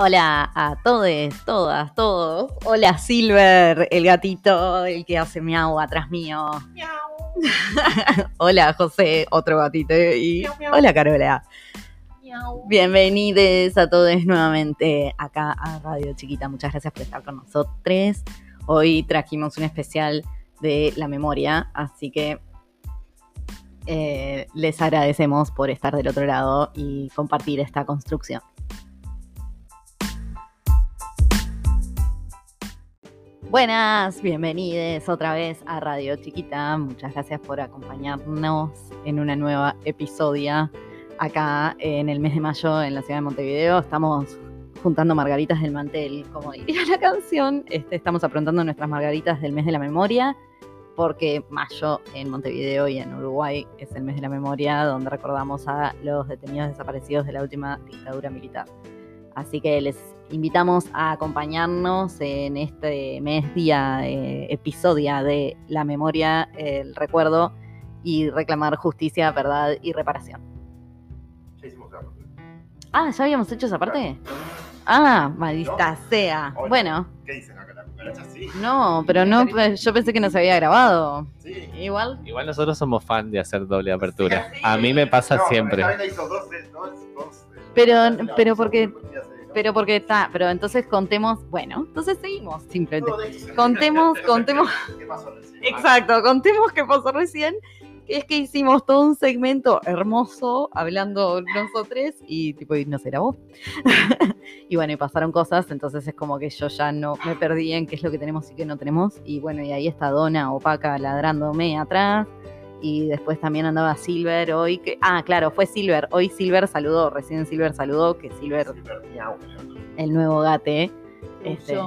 Hola a todos, todas, todos. Hola Silver, el gatito, el que hace miau atrás mío. hola José, otro gatito. Y hola Carola. Bienvenidos a todos nuevamente acá a Radio Chiquita. Muchas gracias por estar con nosotros. Hoy trajimos un especial de la memoria, así que eh, les agradecemos por estar del otro lado y compartir esta construcción. Buenas, bienvenidos otra vez a Radio Chiquita. Muchas gracias por acompañarnos en una nueva episodia acá en el mes de mayo en la ciudad de Montevideo. Estamos juntando margaritas del mantel, como diría la canción. Este, estamos aprontando nuestras margaritas del mes de la memoria, porque mayo en Montevideo y en Uruguay es el mes de la memoria, donde recordamos a los detenidos desaparecidos de la última dictadura militar. Así que les invitamos a acompañarnos en este mes día, eh, episodio de la memoria, el recuerdo y reclamar justicia, verdad y reparación. Ya hicimos la parte. Ah, ¿ya habíamos hecho esa parte? Ah, maldita sea. Hola. Bueno, ¿Qué dicen acá? ¿La cucaracha sí? no, pero no, pues, yo pensé que no se había grabado. Sí. Igual. Igual nosotros somos fan de hacer doble apertura. Sí. A mí me pasa No, siempre. esta vez la hizo dos, dos, dos, Pero- pero porque- Pero porque está, pero entonces contemos, bueno, entonces seguimos simplemente. Contemos, contemos. ¿Qué pasó recién? Exacto, contemos qué pasó recién. Que es que hicimos todo un segmento hermoso hablando nosotros y tipo, y no será vos. y bueno, y pasaron cosas, entonces es como que yo ya no me perdí en qué es lo que tenemos y qué no tenemos. Y bueno, y ahí está Donna opaca ladrándome atrás. Y después también andaba Silver hoy. Que, ah, claro, fue Silver. Hoy Silver saludó, recién Silver saludó, que Silver, el nuevo gate, este,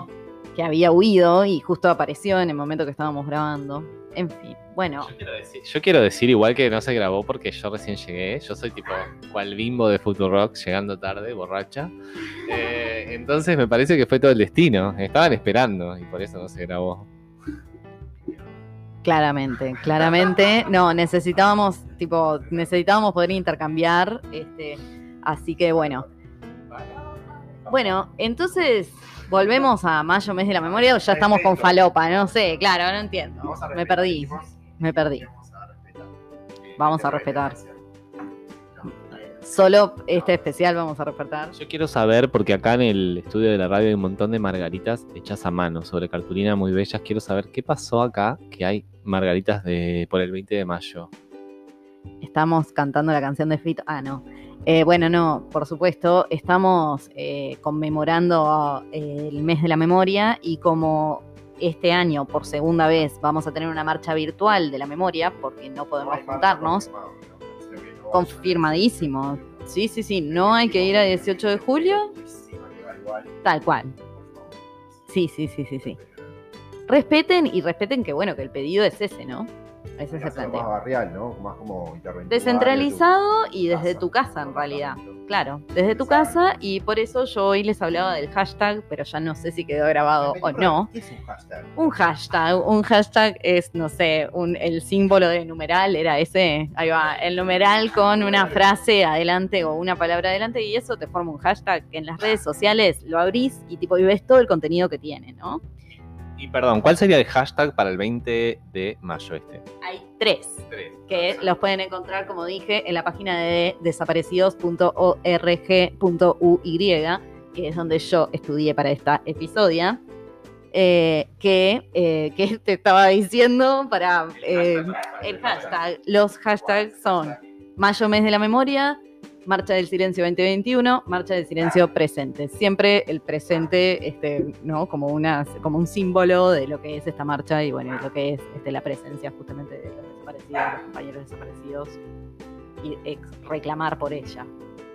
que había huido y justo apareció en el momento que estábamos grabando. En fin, bueno. Yo quiero, decir, yo quiero decir igual que no se grabó porque yo recién llegué. Yo soy tipo cual bimbo de Futurock llegando tarde, borracha. Eh, entonces me parece que fue todo el destino. Estaban esperando y por eso no se grabó. Claramente, claramente. No, necesitábamos, tipo, necesitábamos poder intercambiar. Este, así que bueno. Bueno, entonces, ¿volvemos a mayo, mes de la memoria, o ya estamos con falopa? No sé, claro, no entiendo. Me perdí, me perdí. Vamos a respetar. Solo este especial vamos a respetar. Yo quiero saber, porque acá en el estudio de la radio hay un montón de margaritas hechas a mano sobre cartulina muy bellas. Quiero saber qué pasó acá que hay margaritas de por el 20 de mayo. Estamos cantando la canción de Fito. Ah, no. Eh, bueno, no, por supuesto, estamos eh, conmemorando eh, el mes de la memoria y como este año, por segunda vez, vamos a tener una marcha virtual de la memoria, porque no podemos juntarnos. Confirmadísimo. Sí, sí, sí, no hay que ir a 18 de julio, tal cual. Sí, sí, sí, sí, sí. Respeten y respeten que, bueno, que el pedido es ese, ¿no? Ese es el Hacerlo más planteo. barrial, ¿no? Más como Descentralizado y de desde tu tu casa, en realidad. Claro, desde tu casa y por eso yo hoy les hablaba del hashtag, pero ya no sé si quedó grabado o no. ¿Qué es un hashtag? Un hashtag, un hashtag es, no sé, un, el símbolo de numeral era ese, ahí va, el numeral con una frase adelante o una palabra adelante y eso te forma un hashtag que en las redes sociales lo abrís y tipo y ves todo el contenido que tiene, ¿no? Y perdón, ¿cuál sería el hashtag para el 20 de mayo este? Hay tres. que los pueden encontrar, como dije, en la página de desaparecidos.org.uy, que es donde yo estudié para esta episodia. eh, que, eh, que te estaba diciendo para eh, el hashtag. Los hashtags son Mayo Mes de la Memoria, Marcha del Silencio 2021, Marcha del Silencio Presente. Siempre el presente, este, ¿no? Como, una, como un símbolo de lo que es esta marcha y bueno, lo que es este, la presencia justamente de los desaparecidos, los compañeros desaparecidos y ex- reclamar por ella.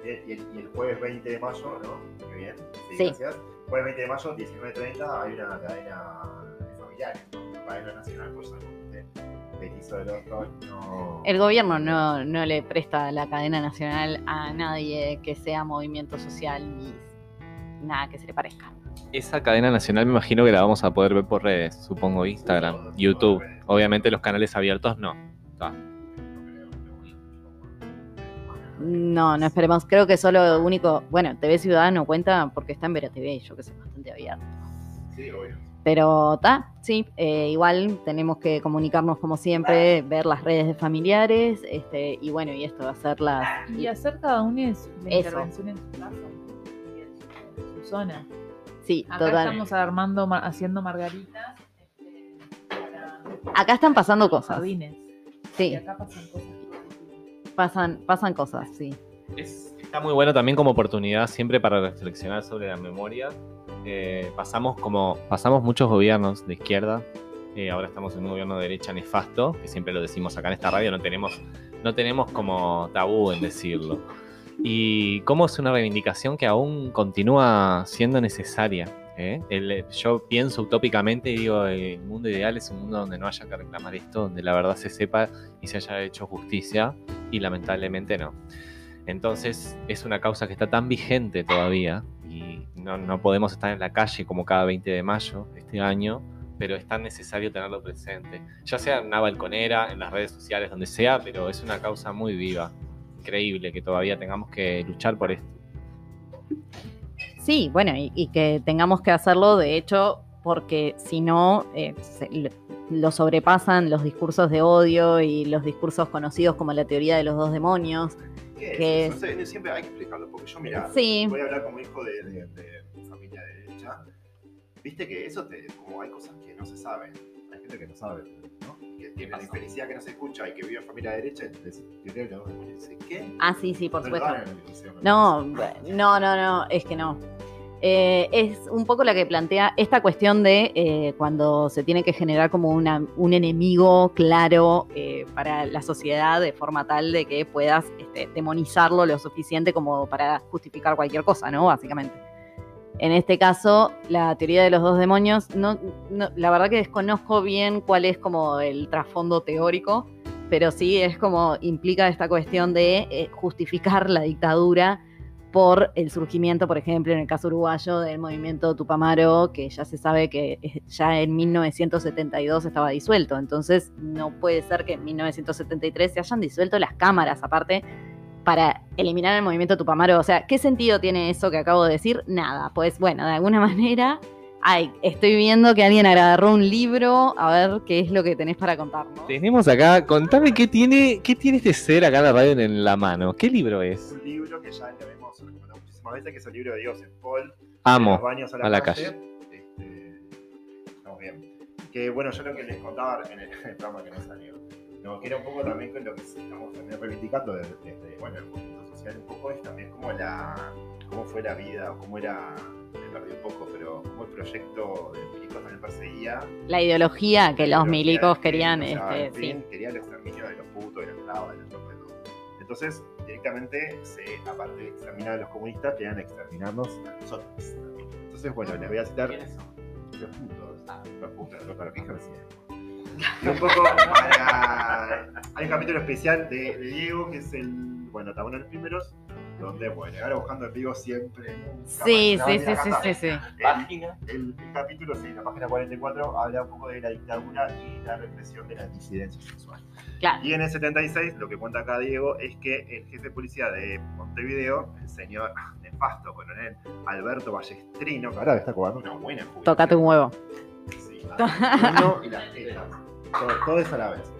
Y el, y el- jueves 20 de mayo, ¿no? Qué bien. Sí. Gracias. Jueves 20 de mayo, 19.30, hay una cadena de familiares, ¿no? Cadena nacional, por eso este petizo del otro, no... El gobierno no, no le presta la cadena nacional a nadie que sea movimiento social ni nada que se le parezca. Esa cadena nacional me imagino que la vamos a poder ver por redes, supongo Instagram, YouTube. Obviamente los canales abiertos no. Está. No creo, no. No, no esperemos. Creo que solo único. Bueno, TV Ciudad no cuenta porque está en Vera TV, yo que sé, bastante abierto. Sí, obvio. Pero está, sí, eh, igual tenemos que comunicarnos como siempre, ver las redes de familiares, este, y bueno, y esto va a ser las. Y hacer cada uno de su intervención en su casa y en su, zona. Sí, Acá total. estamos armando, ma- haciendo margaritas este, para Acá están pasando cosas. jardines. Y Sí, acá pasan cosas. pasan, pasan cosas, sí. Es- está muy bueno también como oportunidad siempre para reflexionar sobre la memoria. Eh, pasamos como pasamos muchos gobiernos de izquierda. eh, ahora estamos en un gobierno de derecha nefasto, que siempre lo decimos acá en esta radio, no tenemos, no tenemos como tabú en decirlo. Y cómo es una reivindicación que aún continúa siendo necesaria. ¿eh? El- yo pienso utópicamente y digo, el mundo ideal es un mundo donde no haya que reclamar esto, donde la verdad se sepa y se haya hecho justicia, y lamentablemente no. Entonces es una causa que está tan vigente todavía y no, no podemos estar en la calle como cada 20 de mayo este año, pero es tan necesario tenerlo presente, ya sea en una balconera, en las redes sociales, donde sea, pero es una causa muy viva. Increíble que todavía tengamos que luchar por esto. Sí, bueno, y, que tengamos que hacerlo, de hecho, porque si no, eh, lo sobrepasan los discursos de odio y los discursos conocidos como la teoría de los dos demonios. ¿Qué es. No sé, siempre hay que explicarlo, porque yo, mira, Sí. voy a hablar como hijo de, de- de familia de derecha. Viste que eso te, como hay cosas que no se saben. Hay gente que no sabe, ¿no? Que tiene la infelicidad que no se escucha y que vive en familia de derecha y te dice, ¿qué? Ah, sí, sí, por No supuesto. No, no, no, no, es que no. Eh, es un poco la que plantea esta cuestión de eh, cuando se tiene que generar como un enemigo claro eh, para la sociedad de forma tal de que puedas este, demonizarlo lo suficiente como para justificar cualquier cosa, ¿no? Básicamente. En este caso, la teoría de los dos demonios, no, la verdad que desconozco bien cuál es como el trasfondo teórico, pero sí es como implica esta cuestión de justificar la dictadura por el surgimiento, por ejemplo, en el caso uruguayo, del movimiento Tupamaro, que ya se sabe que eh, ya en 1972 estaba disuelto. Entonces, no puede ser que en 1973 se hayan disuelto las cámaras, aparte, para eliminar el movimiento Tupamaro. O sea, ¿qué sentido tiene eso que acabo de decir? Nada. Pues bueno, de alguna manera, ay, estoy viendo que alguien agarró un libro, a ver qué es lo que tenés para contarnos. Tenemos acá, contame qué tiene, qué tiene este ser acá en la radio en la mano. ¿Qué libro Es es? un libro que ya muchísimas veces, que es el libro de Dios en Paul. Amo. los baños a la, a la calle. calle. Este, estamos bien. Que bueno, yo lo que les contaba en el, en el programa que no salió. No, que era un poco también con lo que estamos también reivindicando desde, desde, bueno, el movimiento social un poco es también como la cómo fue la vida o cómo era me perdí un poco, pero cómo el proyecto de Milicos también perseguía La ideología que la los ideología milicos querían, género, o sea, este, sí. fin, quería el exterminio de los putos, de los esclavos, de los todo. Entonces, directamente, se, aparte de exterminar a los comunistas, querían exterminarnos a nosotros. Entonces, bueno, les voy a citar los putos. Los putos, los para fíjense. Y un poco para... Hay un capítulo especial de, de Diego, que es el, bueno, está uno de los primeros, donde, bueno, ahora buscando el Diego siempre. Sí, sí, No, sí, sí, sí, sí. Página. El, el capítulo, sí, la página 44, habla un poco de la dictadura y la represión de la disidencia sexual. Claro. Y en el 76, lo que cuenta acá Diego es que el jefe de policía de Montevideo, el señor nefasto coronel Alberto Ballestrino, que ahora está cobrando una buena jubilación. Tócate un huevo. Sí, uno y las tetas. Todo, todo eso a la vez.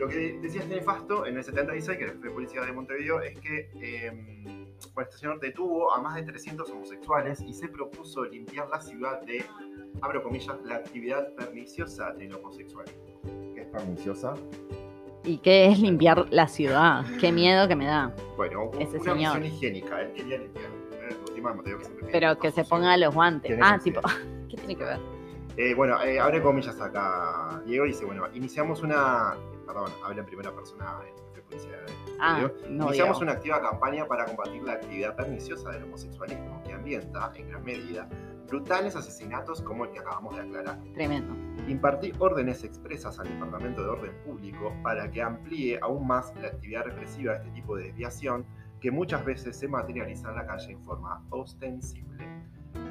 Lo que decía este nefasto en el 76, que era el jefe de policía de Montevideo, es que eh, bueno, este señor detuvo a más de 300 homosexuales y se propuso limpiar la ciudad de, abro comillas, la actividad perniciosa del homosexualismo. ¿Qué es perniciosa? ¿Y qué es limpiar la ciudad? Qué miedo que me da. Bueno, Ese una señor. misión higiénica, él quería limpiar. Eh, que Pero tiene que se ponga los guantes. Ah, tipo, ¿qué tiene que ver? Eh, bueno, eh, abre comillas acá, Diego dice, bueno, iniciamos una, perdón, habla en primera persona el jefe de Ah, no Iniciamos una activa campaña para combatir la actividad perniciosa del homosexualismo que ambienta, en gran medida, brutales asesinatos como el que acabamos de aclarar. Tremendo. Impartí órdenes expresas al Departamento de Orden Público para que amplíe aún más la actividad represiva de este tipo de desviación que muchas veces se materializa en la calle en forma ostensible.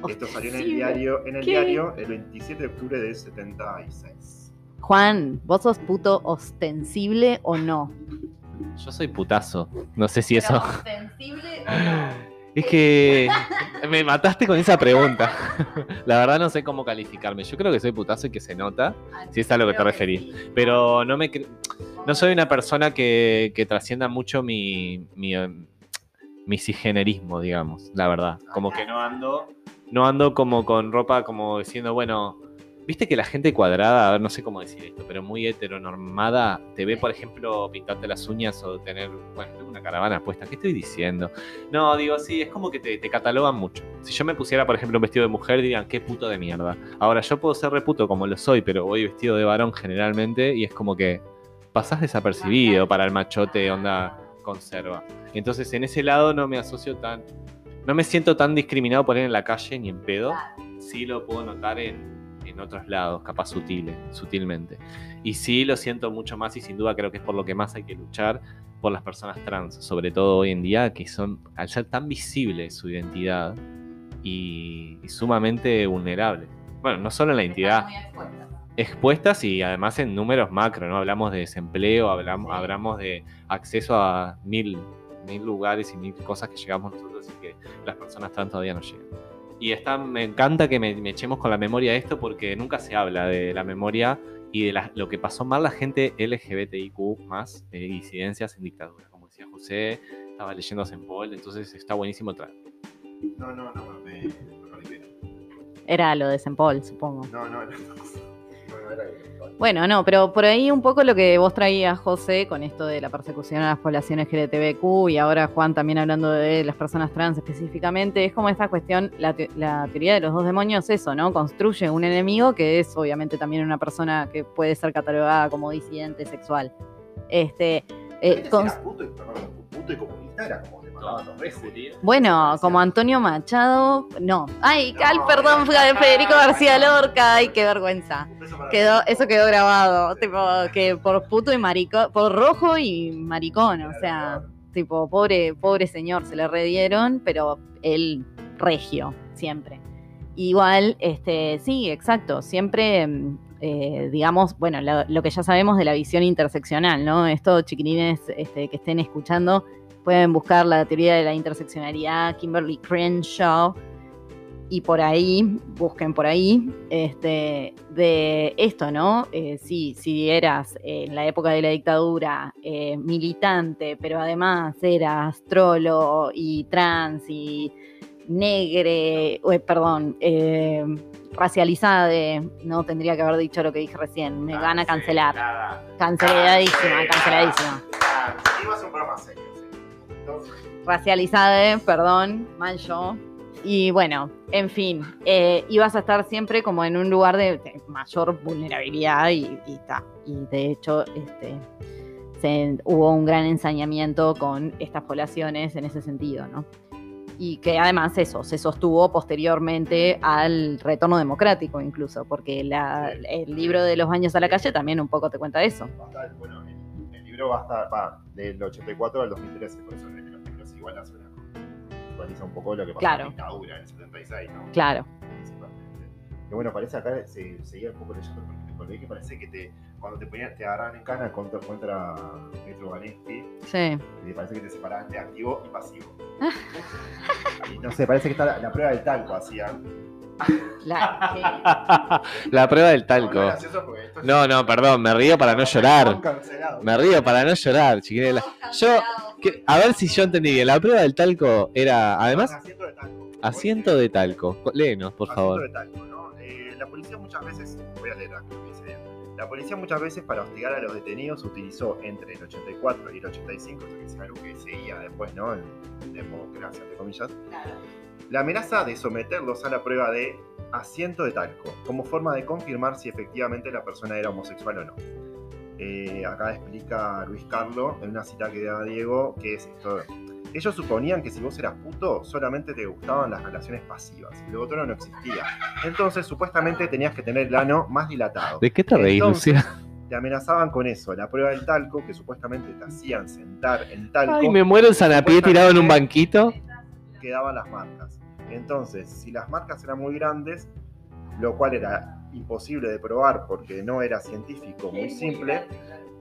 Esto salió en el Ostensible. diario, en el ¿Qué? diario el 27 de octubre del 76. Juan, ¿vos sos puto ostensible o no? Yo soy putazo. No sé si eso. ¿Sensible o no? Es que me mataste con esa pregunta. La verdad no sé cómo calificarme. Yo creo que soy putazo y que se nota, Si es a lo que te referís. sí. pero no me cre- no soy una persona que, que trascienda mucho mi, mi, eh, mi cisgenerismo, digamos, la verdad. Como que no ando, no ando como con ropa como diciendo, bueno, viste que la gente cuadrada, a ver, no sé cómo decir esto, pero muy heteronormada, te ve, por ejemplo, pintarte las uñas o tener, bueno, una caravana puesta. ¿Qué estoy diciendo? No, digo, sí, es como que te, te catalogan mucho. Si yo me pusiera, por ejemplo, un vestido de mujer, dirían, qué puto de mierda. Ahora, yo puedo ser reputo como lo soy, pero voy vestido de varón generalmente y es como que pasás desapercibido para el machote onda conserva. Entonces, en ese lado no me asocio tan... No me siento tan discriminado por ir en la calle ni en pedo. Sí lo puedo notar en, en otros lados, capaz sutiles, sutilmente. Y sí lo siento mucho más y sin duda creo que es por lo que más hay que luchar por las personas trans, sobre todo hoy en día, que son, al ser tan visible su identidad y, y sumamente vulnerables. Bueno, no solo en la identidad, expuestas y además en números macro, ¿no? Hablamos de desempleo, hablamos, hablamos de acceso a mil, mil lugares y mil cosas que llegamos nosotros y que las personas trans todavía no llegan. Y está, me encanta que me, me echemos con la memoria de esto porque nunca se habla de la memoria y de la- lo que pasó mal la gente LGBTIQ más de disidencias en dictadura. Como decía José, estaba leyendo en Paul, entonces está buenísimo traer. No, no, no, me, me. Era lo de St. Paul, supongo. No, no, no. No, no era eso. Bueno, no, pero por ahí un poco lo que vos traías, José, con esto de la persecución a las poblaciones LGBTQ y ahora Juan también hablando de las personas trans específicamente, es como esta cuestión, la, te- la teoría de los dos demonios, eso, ¿no? Construye un enemigo que es obviamente también una persona que puede ser catalogada como disidente sexual. Este, eh, era puto y, perdón, puto y comunista era como Bueno, como Antonio Machado, no. Ay, No, ay, perdón, Federico García Lorca, ay, qué vergüenza. Eso Quedó, eso quedó grabado, tipo, que por puto y maricón, por rojo y maricón, o sea, tipo, pobre, pobre señor, se le redieron, pero él regio, siempre. Igual, este, sí, exacto, siempre, mm, eh, digamos, bueno, lo, lo que ya sabemos de la visión interseccional, ¿no? Esto, chiquilines este, que estén escuchando, pueden buscar la teoría de la interseccionalidad, Kimberly Crenshaw, y por ahí, busquen por ahí, este, de esto, ¿no? Eh, sí, si eras eh, en la época de la dictadura eh, militante, pero además eras trolo y trans y negre, perdón, racializada, no tendría que haber dicho lo que dije recién, me van a cancelar. Cancelada. Canceladísima, canceladísima. Ah, Iba a ser un programa serio, racializada, perdón, mal yo. Y bueno, en fin, eh, ibas a estar siempre como en un lugar de, de mayor vulnerabilidad y, y ta. Y de hecho, este, se- hubo un gran ensañamiento con estas poblaciones en ese sentido, ¿no? Y que además eso se sostuvo posteriormente al retorno democrático incluso, porque la- el libro de los baños a la calle también un poco te cuenta eso. bueno, el libro va del 84 al 2013, por eso en los libros igual hace una actualiza un poco lo que pasó Claro. en la dictadura en el 76, ¿no? Claro. Que bueno, parece acá, se seguía un poco leyendo porque te que parece que te, cuando te ponían, te agarraban en cana contra, contra Metro Vanesti, Sí. y parece que te separaban de activo y pasivo. y no sé, parece que está la, la prueba del talco hacían. La- La prueba del talco. no No, no, perdón, me río para no llorar. Me río para no llorar, chiquilines. La- Yo, que- a ver si yo entendí bien. La prueba del talco era, además, Asiento de talco. asiento de talco. Léenos, por Asiento favor. de talco, ¿no? Eh, la policía muchas veces, voy a leer acá lo que dice. La policía muchas veces para hostigar a los detenidos utilizó entre el 84 y el 85, esto que es algo que seguía después, ¿no? En democracia, entre comillas, la amenaza de someterlos a la prueba de asiento de talco, como forma de confirmar si efectivamente la persona era homosexual o no. Eh, acá explica Luis Carlo en una cita que da Diego, que es esto. Ellos suponían que si vos eras puto, solamente te gustaban las relaciones pasivas. Y lo otro no existía. Entonces, supuestamente tenías que tener el ano más dilatado. ¿De qué te reís, Lucía? Te amenazaban con eso, la prueba del talco, que supuestamente te hacían sentar en talco Ay, me muero en Sanapié tirado en un banquito. quedaban las marcas. Entonces, si las marcas eran muy grandes, lo cual era imposible de probar porque no era científico, muy simple,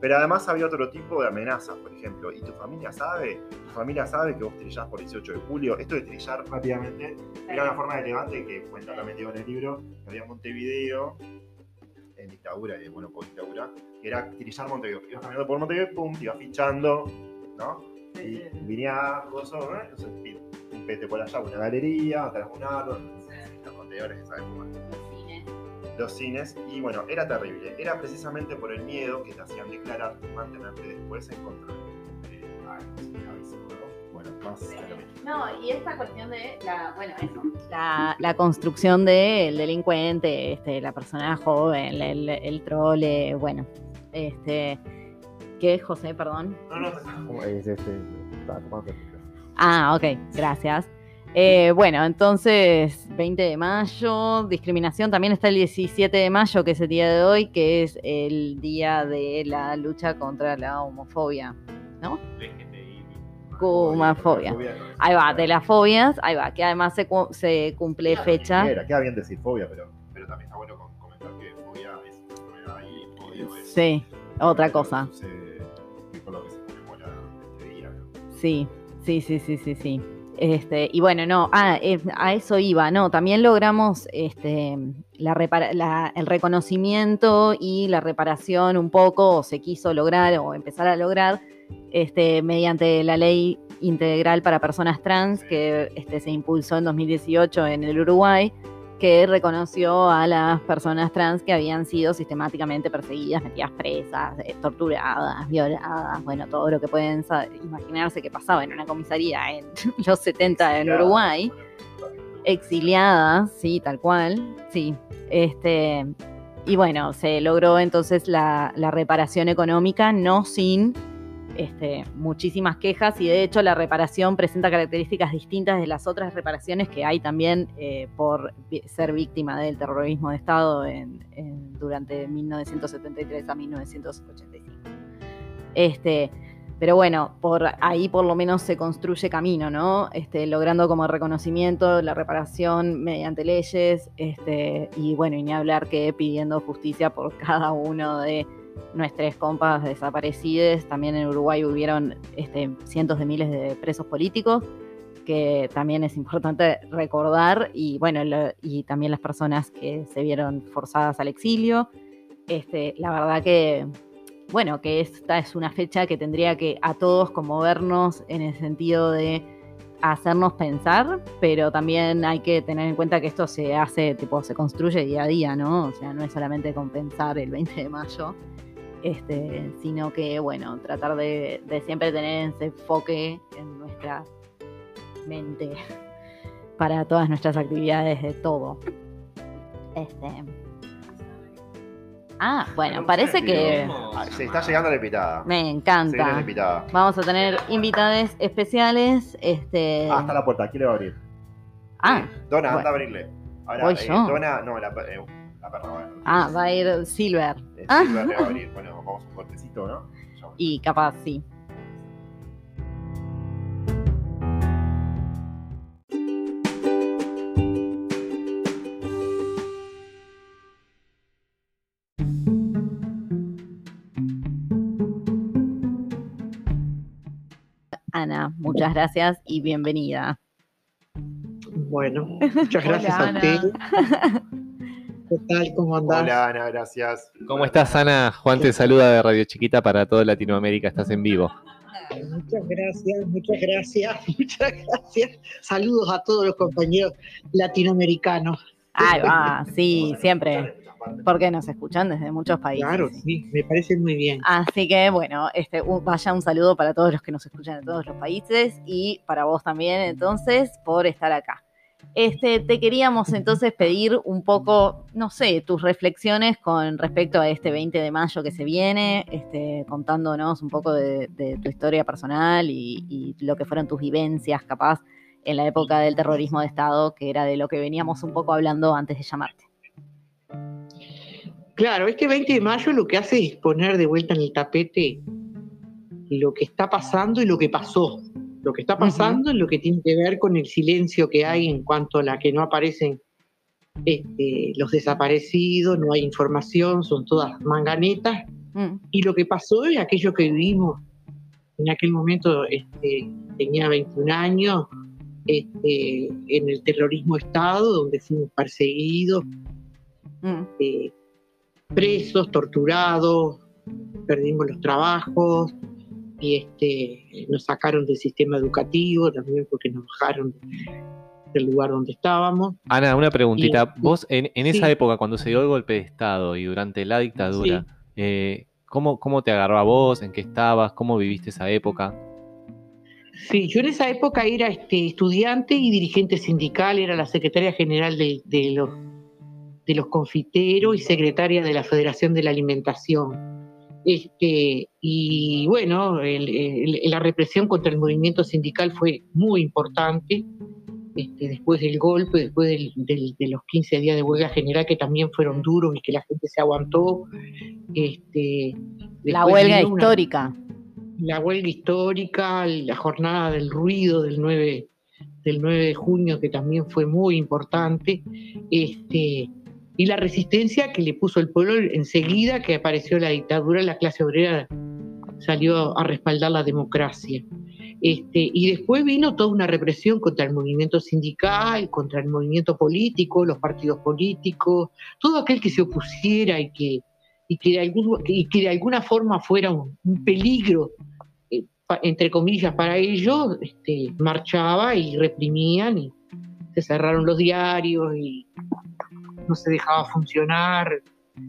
Pero además había otro tipo de amenazas, por ejemplo. ¿Y tu familia sabe? ¿Tu familia sabe que vos trillás por 18 de julio? Esto de trillar rápidamente era una forma de levante que cuenta también Diego en el libro. que Había Montevideo, en dictadura, y bueno, por dictadura, que era trillar Montevideo. Ibas caminando por Montevideo, pum, te ibas fichando, ¿no? Y venía gozo, ¿no? Entonces, un pete por allá, una galería, atrás un árbol, los contenedores, ¿sabes cómo es? Los cines y bueno, era terrible. Era precisamente por el miedo que te hacían declarar y mantenerte después en control. Eh, ay, sí, a veces, ¿no? Bueno, más de. No, y esta cuestión de la, bueno, eso, la, la construcción del delincuente, este, la persona joven, el, el trole, bueno, este, ¿qué es José, perdón? No, no, no. Este, Ah, ok, gracias. Eh, bueno, entonces, 20 de mayo, discriminación. También está el 17 de mayo, que es el día de hoy, que es el día de la lucha contra la homofobia, ¿no? Homofobia. Ahí va, de las fobias, ahí va, que además se, cu- se cumple fecha. Era, queda bien decir fobia, pero, pero también está bueno com- comentar que fobia es enfermedad y odio es. Sí, otra cosa. sucede y por lo que se conmemora este. Sí, sí, sí, sí, sí, sí. Este, y bueno, no, ah, eh, a eso iba, no, también logramos este, la la- el reconocimiento y la reparación un poco, o se quiso lograr o empezar a lograr, este, mediante la ley integral para personas trans que este, se impulsó en 2018 en el Uruguay, que reconoció a las personas trans que habían sido sistemáticamente perseguidas, metidas presas, eh, torturadas, violadas, bueno, todo lo que pueden imaginarse que pasaba en una comisaría en los 70 en Uruguay, exiliadas, sí, tal cual, sí. Este, y bueno, se logró entonces la, la reparación económica, no sin este, muchísimas quejas y de hecho la reparación presenta características distintas de las otras reparaciones que hay también eh, por ser víctima del terrorismo de Estado durante 1973 a 1985. Este, pero bueno, ahí por lo menos se construye camino, ¿no? Este, logrando como reconocimiento la reparación mediante leyes, y bueno, y ni hablar que pidiendo justicia por cada uno de nuestros compas desaparecidos. También en Uruguay hubieron este, cientos de miles de presos políticos, que también es importante recordar, y bueno, lo- y también las personas que se vieron forzadas al exilio. Este, la verdad que, bueno, que esta es una fecha que tendría que a todos conmovernos en el sentido de hacernos pensar, pero también hay que tener en cuenta que esto se hace, tipo, se construye día a día, ¿no? O sea, no es solamente compensar el 20 de mayo, este, sino que, bueno, tratar de, de siempre tener ese enfoque en nuestra mente para todas nuestras actividades de todo. Este. Ah, bueno, parece que Ah, Se está llegando la invitada. me la encanta. invitada. Vamos a tener invitadas especiales. Este. Ah, está la puerta, quiere abrir. Ah, Dona, bueno. anda a abrirle. Ahora, Voy eh, yo. Dona, no, la, eh, la perra va a abrir. ah, va a ir Silver. Eh, Ah. Silver le va a abrir. Bueno, vamos un cortecito, ¿no? Y capaz sí. Ana, muchas gracias y bienvenida. Bueno, muchas gracias Hola, a Ana. ¿Qué tal? ¿Cómo andás? Hola, Ana, gracias. ¿Cómo estás, Ana? Juan te saluda de Radio Chiquita para toda Latinoamérica. Estás en vivo. Muchas gracias, muchas gracias, muchas gracias. Saludos a todos los compañeros latinoamericanos. Ahí va, sí, siempre. Porque nos escuchan desde muchos países. Claro, sí, me parece muy bien. Así que bueno, este, un- vaya un saludo para todos los que nos escuchan de todos los países y para vos también entonces por estar acá. Este, te queríamos entonces pedir un poco, no sé, tus reflexiones con respecto a este 20 de mayo que se viene, este, contándonos un poco de, tu historia personal y, y lo que fueron tus vivencias capaz en la época del terrorismo de Estado, que era de lo que veníamos un poco hablando antes de llamarte. Claro, este 20 de mayo lo que hace es poner de vuelta en el tapete lo que está pasando y lo que pasó. Lo que está pasando es lo que tiene que ver con el silencio que hay en cuanto a la que no aparecen este, los desaparecidos, no hay información, son todas manganetas. Mm, Y lo que pasó es aquello que vivimos. En aquel momento, este, tenía 21 años, este, en el terrorismo Estado, donde fuimos perseguidos, mm, eh, presos, torturados, perdimos los trabajos y este, nos sacaron del sistema educativo también porque nos bajaron del lugar donde estábamos. Ana, una preguntita. Y- Vos, en, en esa época, cuando se dio el golpe de Estado y durante la dictadura, eh, ¿cómo, ¿cómo te agarró a vos? ¿En qué estabas? ¿Cómo viviste esa época? Sí, yo en esa época era este, estudiante y dirigente sindical, era la secretaria general de, de los, de los confiteros y secretaria de la Federación de la Alimentación. Este, y bueno, el- el- la represión contra el movimiento sindical fue muy importante. Este, después del golpe, después del- del- de los 15 días de huelga general que también fueron duros y que la gente se aguantó. Este, La huelga una- histórica. la huelga histórica, la jornada del ruido del 9, del 9 de junio, que también fue muy importante, este, y la resistencia que le puso el pueblo enseguida que apareció la dictadura, la clase obrera salió a respaldar la democracia. Este, y después vino toda una represión contra el movimiento sindical, contra el movimiento político, los partidos políticos, todo aquel que se opusiera y que, y que, de, algún- y que de alguna forma fuera un, peligro, eh, entre comillas, para ellos, este, marchaba y reprimían y se cerraron los diarios y no se dejaba funcionar,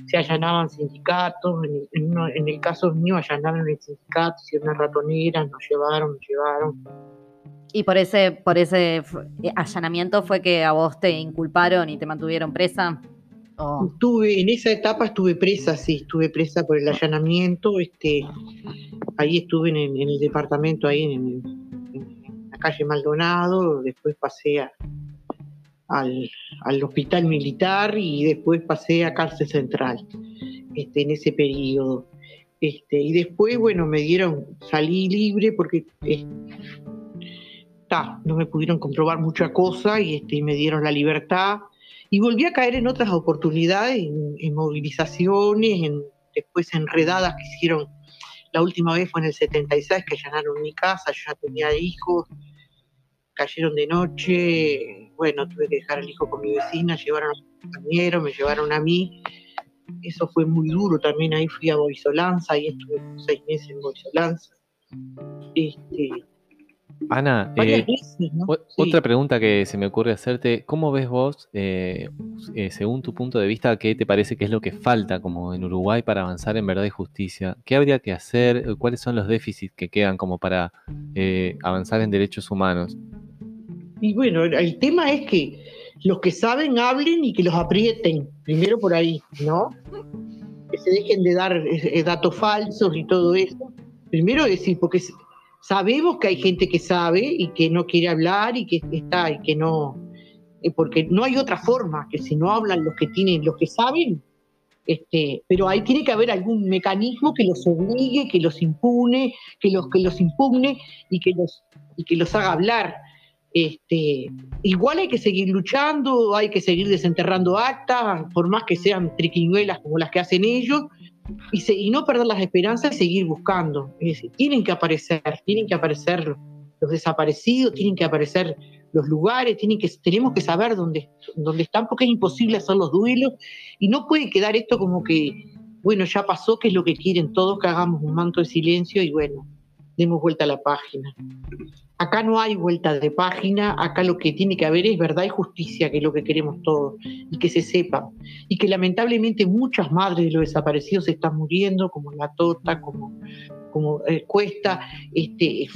se allanaban sindicatos, en el, en uno- en el caso mío allanaron el sindicato, hicieron una ratonera, nos llevaron, nos llevaron. Y por ese, por ese eh, allanamiento fue que a vos te inculparon y te mantuvieron presa. ¿O- Estuve, en esa etapa estuve presa, sí, estuve presa por el allanamiento, este, ahí estuve en, el- en el departamento, ahí en, en la calle Maldonado, después pasé a- al, al hospital militar y después pasé a cárcel central, este, en ese periodo. Este, y después, bueno, me dieron, salí libre porque eh, ta, no me pudieron comprobar mucha cosa y, este, me dieron la libertad y volví a caer en otras oportunidades, en, en movilizaciones, en, después en redadas que hicieron. La última vez fue en el 76 que allanaron mi casa, yo ya tenía hijos, cayeron de noche, bueno, tuve que dejar al hijo con mi vecina, llevaron a un compañero, me llevaron a mí. Eso fue muy duro también, ahí fui a Boisolanza, ahí estuve seis meses en Boisolanza. Este, Ana, eh, veces, ¿no? o- Sí. otra pregunta que se me ocurre hacerte, ¿cómo ves vos, eh, eh, según tu punto de vista, qué te parece que es lo que falta como en Uruguay para avanzar en verdad y justicia? ¿Qué habría que hacer? ¿Cuáles son los déficits que quedan como para eh, avanzar en derechos humanos? Y bueno, el- tema es que los que saben hablen y que los aprieten, primero por ahí, ¿no? Que se dejen de dar eh, eh, datos falsos y todo eso. Primero decir, porque sabemos que hay gente que sabe y que no quiere hablar y que está y que no, eh, porque no hay otra forma que si no hablan los que tienen, los que saben, este, pero ahí tiene que haber algún mecanismo que los obligue, que los impune, que los que los impugne y que los y que los haga hablar. Este, igual hay que seguir luchando, hay que seguir desenterrando actas, por más que sean triquiñuelas como las que hacen ellos, y, no perder las esperanzas y seguir buscando. Es decir, tienen que aparecer, tienen que aparecer los desaparecidos, tienen que aparecer los lugares, tienen que, tenemos que saber dónde, dónde están, porque es imposible hacer los duelos, y no puede quedar esto como que, bueno, ya pasó, que es lo que quieren todos, que hagamos un manto de silencio y bueno, demos vuelta a la página. Acá no hay vuelta de página, acá lo que tiene que haber es verdad y justicia, que es lo que queremos todos, y que se sepa. Y que lamentablemente muchas madres de los desaparecidos se están muriendo, como la Tota, como, como eh, Cuesta, este,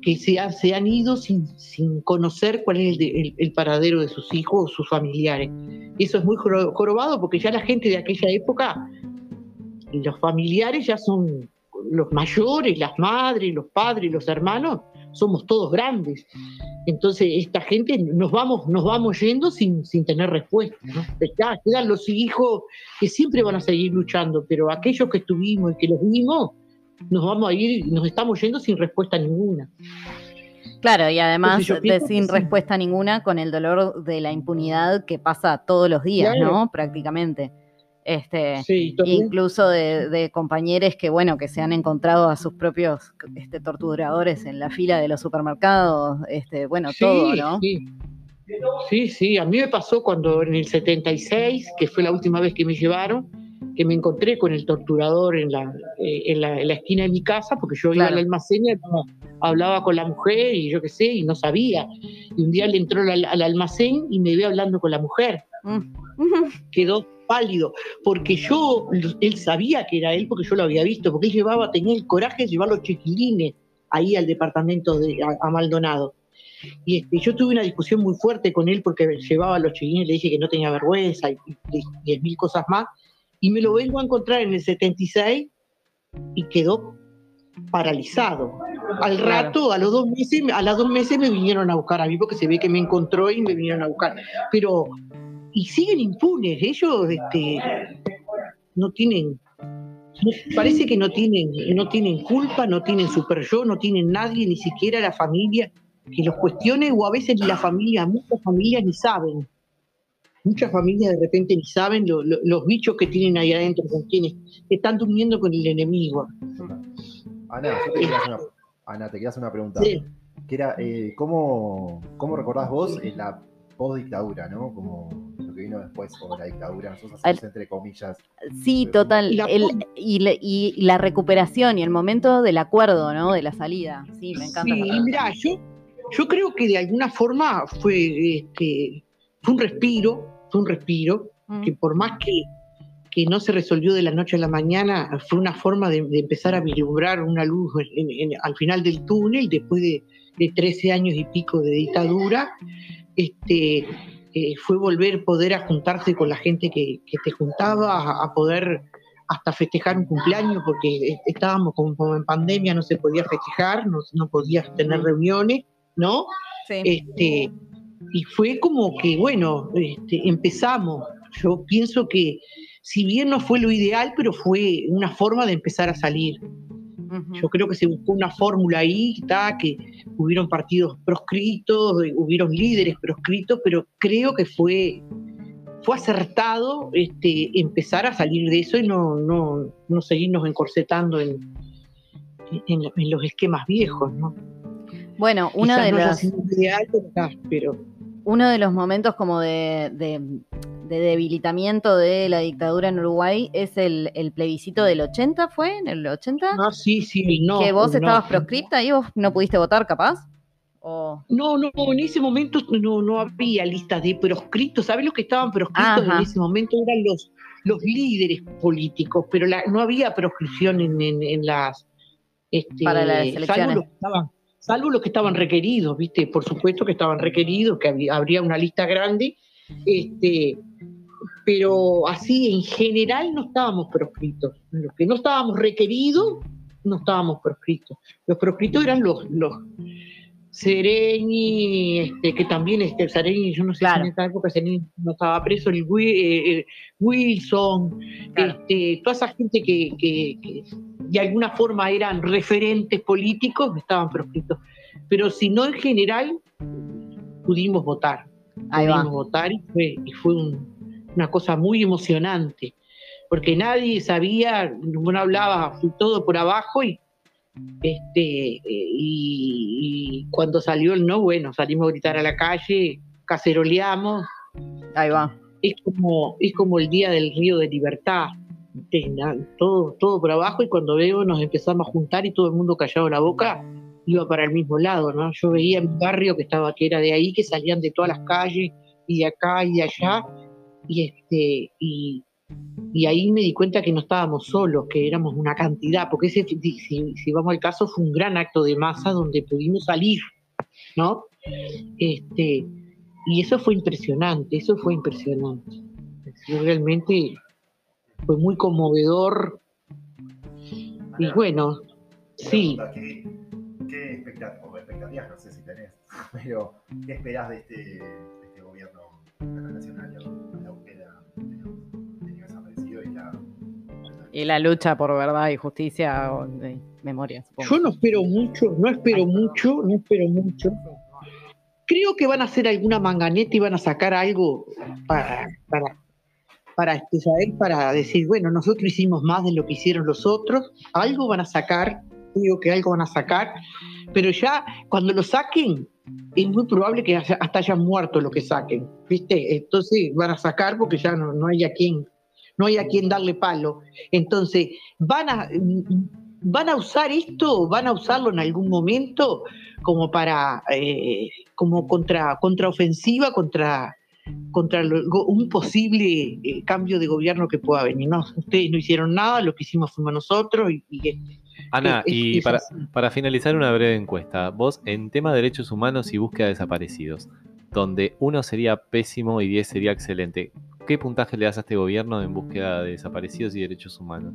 que se, han- se han ido sin, sin conocer cuál es el, el- el paradero de sus hijos o sus familiares. Eso es muy joro- jorobado porque ya la gente de aquella época, los familiares ya son los mayores, las madres, los padres, los hermanos, somos todos grandes. Entonces, esta gente nos vamos, nos vamos yendo sin, sin tener respuesta. ¿no? Ya quedan los hijos que siempre van a seguir luchando, pero aquellos que estuvimos y que los vimos, nos vamos a ir, nos estamos yendo sin respuesta ninguna. Claro, y además de sin respuesta ninguna con el dolor de la impunidad que pasa todos los días, Claro. ¿no? Prácticamente. Este, Sí, incluso de, de compañeros que, bueno, que se han encontrado a sus propios este, torturadores en la fila de los supermercados, este, bueno, Sí, todo, ¿no? Sí. sí, sí, a mí me pasó cuando en el 76, que fue la última vez que me llevaron, que me encontré con el torturador en la, eh, en la, en la esquina de mi casa, porque yo iba Claro. al almacén y hablaba, hablaba con la mujer y yo qué sé, y no sabía. Y un día le entró al, al almacén y me ve hablando con la mujer. Mm. Quedó pálido, porque yo, él sabía que era él, porque yo lo había visto, porque él llevaba, tenía el coraje de llevar los chiquilines ahí al departamento de a, a Maldonado. Y este, yo tuve una discusión muy fuerte con él porque llevaba a los chiquilines, le dije que no tenía vergüenza y, y diez mil cosas más. Y me lo vengo a encontrar en el 76 y quedó paralizado. Al rato, a los dos meses, a las dos meses me vinieron a buscar a mí porque se ve que me encontró y me vinieron a buscar. Pero, y siguen impunes, ellos este, no tienen, parece que no tienen, no tienen culpa, no tienen super yo, no tienen nadie, ni siquiera la familia que los cuestione, o a veces ni la familia, muchas familias ni saben. Muchas familias de repente ni saben lo- lo- los bichos que tienen ahí adentro, con quienes están durmiendo con el enemigo. Ana, yo te quería hacer una, Ana, te quería hacer una pregunta. Sí. Que era, eh, ¿cómo, ¿cómo recordás vos en la post-dictadura, ¿no? Como vino después, como la dictadura, nosotros Al- hacemos entre comillas. Sí, total. La- el- y, la recuperación y el momento del acuerdo, ¿no? De la salida. Sí, me encanta. Sí, mirá, yo, yo creo que de alguna forma fue, este, fue un respiro, fue un respiro, Mm. que por más que, que no se resolvió de la noche a la mañana, fue una forma de, de empezar a vislumbrar una luz en- en- al final del túnel, después de, de 13 años y pico de dictadura, este, eh, fue volver poder a juntarse con la gente que, que te juntaba, a, a poder hasta festejar un cumpleaños, porque estábamos como, como en pandemia, no se podía festejar, no, no podías tener reuniones, ¿no? Sí. Este, y fue como que, bueno, este, empezamos. Yo pienso que, si bien no fue lo ideal, pero fue una forma de empezar a salir. Yo creo que se buscó una fórmula ahí, que hubieron partidos proscritos, hubieron líderes proscritos, pero creo que fue, fue acertado este, empezar a salir de eso y no, no, no seguirnos encorsetando en, en, en los esquemas viejos, ¿no? Bueno, una Quizás de no las, ideal, pero uno de los momentos como de, de- de debilitamiento de la dictadura en Uruguay es el, el plebiscito del 80, ¿fue? ¿En el 80? Ah, sí, sí, no. que vos no. estabas proscripta y vos no pudiste votar, capaz. O... No, no, en ese momento no, no había listas de proscritos. ¿Sabes los que estaban proscritos Ajá. en ese momento? Eran los, los líderes políticos, pero la- no había proscripción en, en- en las. este, Para las salvo elecciones. los, que estaban, salvo los que estaban requeridos, ¿viste? Por supuesto que estaban requeridos, que había, habría una lista grande. Este, pero así en general no estábamos proscritos. Los que no estábamos requeridos, no estábamos proscritos. Los proscritos eran los, los Sereni, este, que también este, Sereni, yo no sé Claro. si en esa época Sereni no estaba preso, el eh, eh, Wilson, Claro. este, toda esa gente que, que- que de alguna forma eran referentes políticos, estaban proscritos. Pero si no en general, pudimos votar Ahí va. pudimos votar y fue, y fue un- una cosa muy emocionante, porque nadie sabía, uno hablaba todo por abajo y, este, eh, y, y cuando salió el no, bueno, salimos a gritar a la calle, caceroleamos, Ahí va. es como, es como el día del río de libertad. Na- todo, todo por abajo y cuando veo nos empezamos a juntar y todo el mundo callado la boca, iba para el mismo lado, ¿no? Yo veía mi barrio que estaba, que era de ahí, que salían de todas las calles y de acá y de allá, y este, y, y ahí me di cuenta que no estábamos solos, que éramos una cantidad, porque ese, si, si- vamos al caso, fue un gran acto de masa donde pudimos salir, ¿no? Este, y eso fue impresionante, eso fue impresionante. Realmente fue muy conmovedor. Y bueno, sí, ¿Qué, qué expectativas, no sé si tenés, pero ¿qué esperás de este, de este gobierno nacional? Y la lucha por verdad y justicia o de memoria, supongo. yo no espero mucho, no espero mucho, no espero mucho. Creo que van a hacer alguna manganeta y van a sacar algo para, para, para, este, para decir, bueno, nosotros hicimos más de lo que hicieron los otros, algo van a sacar, digo que algo van a sacar, pero ya cuando lo saquen, es muy probable que hasta hayan muerto lo que saquen, ¿viste? Entonces van a sacar porque ya no, no hay a quien, no hay a quien darle palo. Entonces, van a, van a usar esto, van a usarlo en algún momento como para, eh, como contra, contraofensiva contra, contra lo- un posible eh, cambio de gobierno que pueda venir. No, ustedes no hicieron nada, lo que hicimos fuimos nosotros y, y este, Ana, es- y es para, para finalizar una breve encuesta, vos en tema de derechos humanos y búsqueda de desaparecidos, donde uno sería pésimo y 10 sería excelente, ¿qué puntaje le das a este gobierno en búsqueda de desaparecidos y derechos humanos?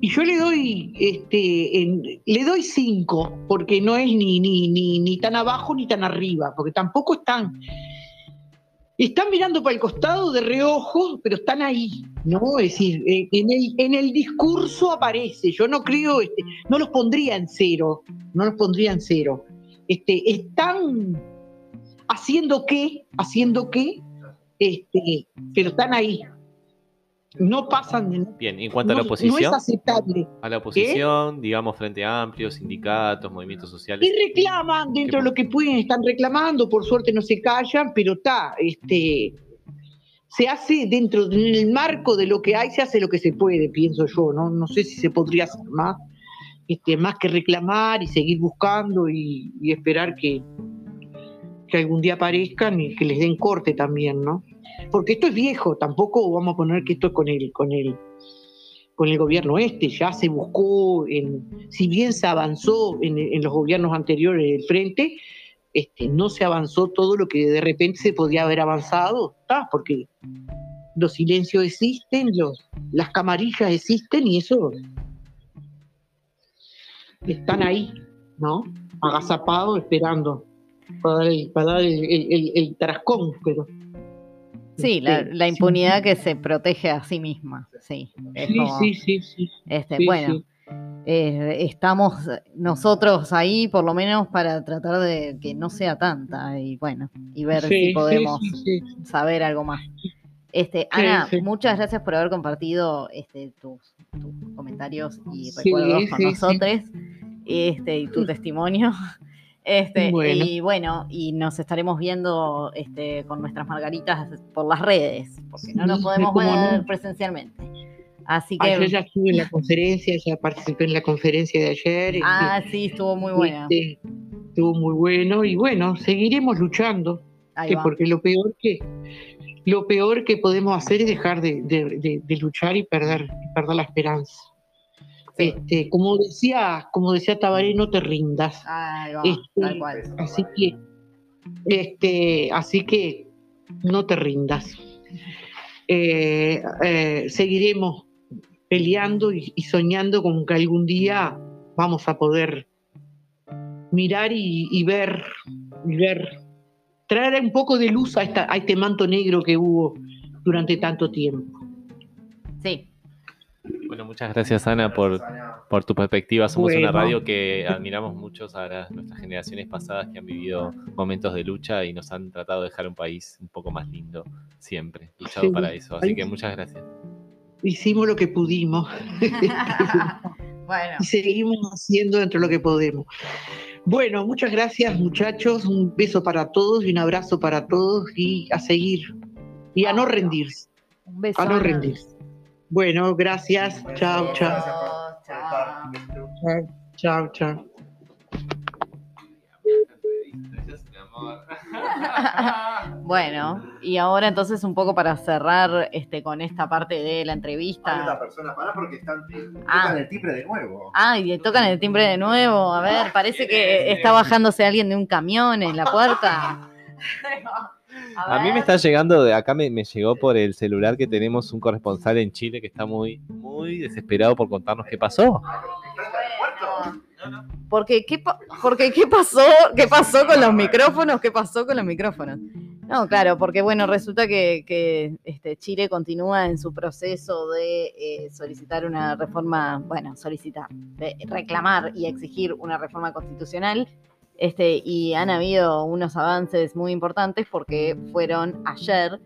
Y yo le doy, este, le doy cinco, porque no es ni, ni, ni, ni tan abajo ni tan arriba, porque tampoco están, están mirando para el costado de reojo, pero están ahí, ¿no? Es decir, en el, en el discurso aparece, yo no creo, este, no los pondría en cero, no los pondría en cero. Este, están haciendo qué, haciendo qué, este, pero están ahí. No pasan de Bien, en cuanto a la no oposición, es aceptable. a la oposición, digamos, Frente Amplio, sindicatos, movimientos sociales, Y reclaman dentro de lo que pueden, están reclamando, por suerte no se callan, pero está, este, se hace dentro del marco de lo que hay, se hace lo que se puede, pienso yo, ¿no? No sé si se podría hacer más, este, más que reclamar y seguir buscando y, y esperar que, que algún día aparezcan y que les den corte también, ¿no? Porque esto es viejo, tampoco vamos a poner que esto es con el, con el, con el gobierno este, ya se buscó, si bien se avanzó en, en los gobiernos anteriores del frente, este, no se avanzó todo lo que de repente se podía haber avanzado, ¿tá? porque los silencios existen, los, las camarillas existen y eso están ahí, ¿no? Agazapados esperando para dar el, para dar el, el- el- tarascón, pero Sí, la, este, la sí. impunidad que se protege a sí misma. Sí, Sí, como, sí, sí, sí. este, sí, bueno, eh, estamos nosotros ahí por lo menos para tratar de que no sea tanta y bueno, y ver si podemos saber algo más. Este, Ana, muchas gracias por haber compartido este, tus, tus comentarios y recuerdos con nosotros este, y tu testimonio. Este, Bueno. Y bueno, y nos estaremos viendo este, con nuestras margaritas por las redes, porque no nos podemos ver no. presencialmente. Así que, ya estuve en la conferencia, ya participé en la conferencia de ayer. este, ah, sí, estuvo muy buena. este, estuvo muy bueno y bueno, seguiremos luchando, que porque lo peor que lo peor que podemos hacer es dejar de, de- de- de luchar y perder, perder la esperanza. Este, como decía, como decía Tabaré, no te rindas. Ahí va, este, tal cual. Así que, este, así que no te rindas. Eh, eh, seguiremos peleando y, y soñando con que algún día vamos a poder mirar y, y ver, y ver, traer un poco de luz a, esta, a este manto negro que hubo durante tanto tiempo. Sí, Bueno, muchas gracias Ana por, por tu perspectiva. Somos una radio que admiramos muchos a las- nuestras generaciones pasadas que han vivido momentos de lucha y nos han tratado de dejar un país un poco más lindo siempre. Luchado Sí. para eso. Así que muchas gracias. Hicimos lo que pudimos bueno, y seguimos haciendo dentro de lo que podemos. Bueno, muchas gracias muchachos, un beso para todos y un abrazo para todos y a seguir y a no rendirse, un beso. a no rendirse. Bueno, gracias, chao, chao, chao, chao, chao. Bueno, y ahora entonces un poco para cerrar este, con esta parte de la Hay entrevista. otras personas para porque están Ah. tocan el timbre de nuevo. Ah, y tocan el timbre de nuevo. A ver, parece que está bajándose alguien de un camión en la puerta. A mí me está llegando, de acá me, me llegó por el celular que tenemos un corresponsal en Chile que está muy, muy desesperado por contarnos qué pasó. Porque ¿qué, porque ¿qué pasó? ¿Qué pasó con los micrófonos? ¿Qué pasó con los micrófonos? No, claro, porque bueno, resulta que, que, este, Chile continúa en su proceso de eh, solicitar una reforma, bueno, solicitar, de reclamar y exigir una reforma constitucional. Este, y han habido unos avances muy importantes porque fueron ayer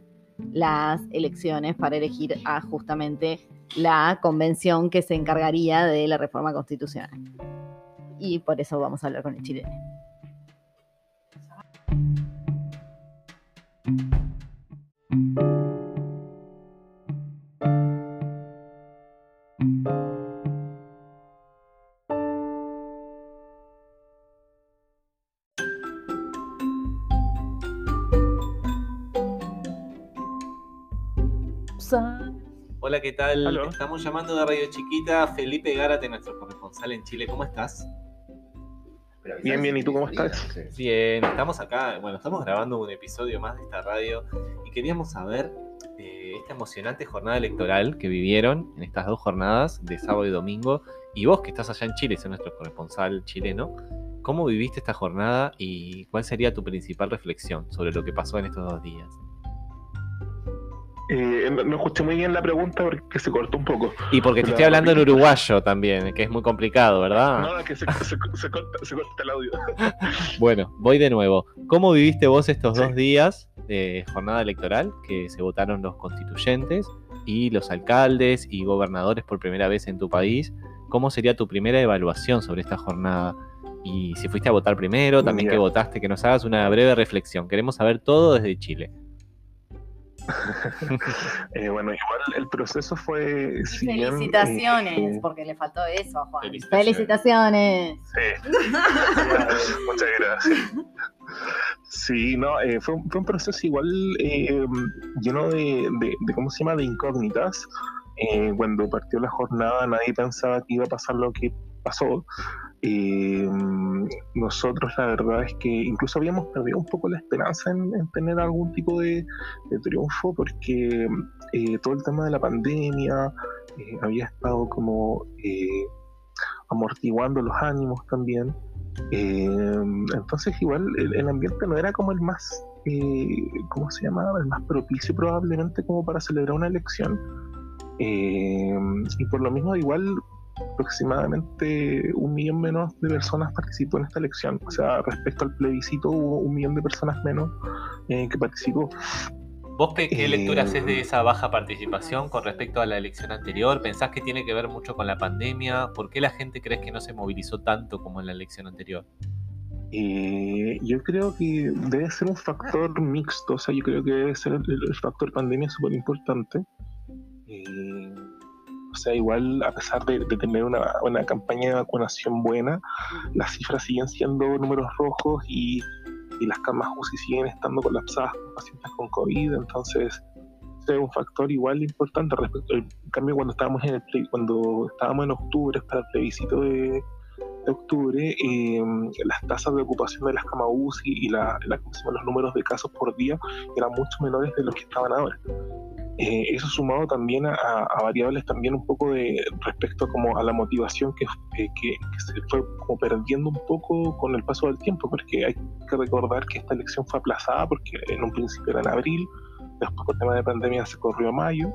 las elecciones para elegir a justamente la convención que se encargaría de la reforma constitucional. Y por eso vamos a hablar con el chileno. ¿Qué tal? Aló. Estamos llamando de Radio Chiquita. Felipe Gárate, nuestro corresponsal en Chile. ¿Cómo estás? Bien, bien, ¿y tú cómo estás? Bien, estamos acá, bueno, estamos grabando un episodio más de esta radio y queríamos saber eh, esta emocionante jornada electoral que vivieron en estas dos jornadas de sábado y domingo. Y vos que estás allá en Chile, sos nuestro corresponsal chileno, ¿cómo viviste esta jornada y cuál sería tu principal reflexión sobre lo que pasó en estos dos días? Eh, no, escuché muy bien la pregunta porque se cortó un poco. Y porque te La- estoy hablando en uruguayo también, que es muy complicado, ¿verdad? No, que se, se- se corta, se corta el audio. Bueno, voy de nuevo. ¿Cómo viviste vos estos dos días de jornada electoral que se votaron los constituyentes y los alcaldes y gobernadores por primera vez en tu país? ¿Cómo sería tu primera evaluación sobre esta jornada? Y si fuiste a votar primero, también que votaste, que nos hagas una breve reflexión. Queremos saber todo desde Chile. Eh, bueno, igual el proceso fue. si bien, Felicitaciones, eh, porque le faltó eso a Juan. Felicitaciones. Felicitaciones. Sí. Muchas gracias. Sí, no, eh, fue, un- fue un proceso igual eh, lleno de, de- de, ¿cómo se llama?, de incógnitas. Eh, cuando partió la jornada nadie pensaba que iba a pasar lo que pasó. Eh, nosotros la verdad es que incluso habíamos perdido un poco la esperanza en, en tener algún tipo de, triunfo porque eh, todo el tema de la pandemia eh, había estado como amortiguando los ánimos también. Entonces igual el, ambiente no era como el más, ¿cómo se llamaba? El más propicio probablemente como para celebrar una elección. Eh, y por lo mismo igual aproximadamente un millón menos de personas participó en esta elección. O sea, respecto al plebiscito hubo un millón de personas menos eh, que participó. ¿Vos qué, qué Eh, lectura haces de esa baja participación con respecto a la elección anterior? ¿Pensás que tiene que ver mucho con la pandemia? ¿Por qué la gente crees que no se movilizó tanto como en la elección anterior? Eh, yo creo que debe ser un factor mixto, o sea, yo creo que debe ser el, el factor pandemia súper importante. Eh, o sea, igual a pesar de, de tener una, una campaña de vacunación buena, las cifras siguen siendo números rojos y, y las camas UCI siguen estando colapsadas con pacientes con COVID, entonces ese es un factor igual importante respecto en cambio cuando estábamos en el cuando estábamos en octubre para el plebiscito de, de octubre, eh, las tasas de ocupación de las camas UCI y la, la- los números de casos por día eran mucho menores de los que estaban ahora. Eh, eso sumado también a, a variables también un poco de respecto como a la motivación que, eh, que, que se fue como perdiendo un poco con el paso del tiempo, porque hay que recordar que esta elección fue aplazada porque en un principio era en abril, después por tema de pandemia se corrió a mayo,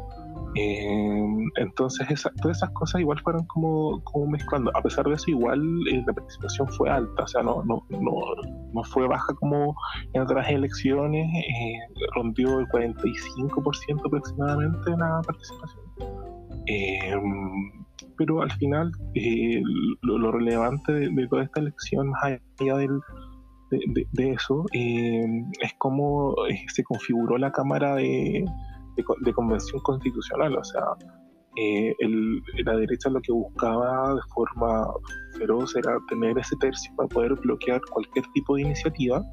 eh, entonces esa- todas esas cosas igual fueron como, como mezclando. A pesar de eso igual eh, la participación fue alta, o sea, no, no, no, no fue baja como en otras elecciones, eh, rondió el 45% aproximadamente la participación. Eh, pero al final eh, lo, lo relevante de, de toda esta elección, más allá del, de, de- de eso, eh, es cómo eh, se configuró la Cámara de, de co- de Convención Constitucional. O sea, eh, el- la derecha lo que buscaba de forma feroz era tener ese tercio para poder bloquear cualquier tipo de iniciativa.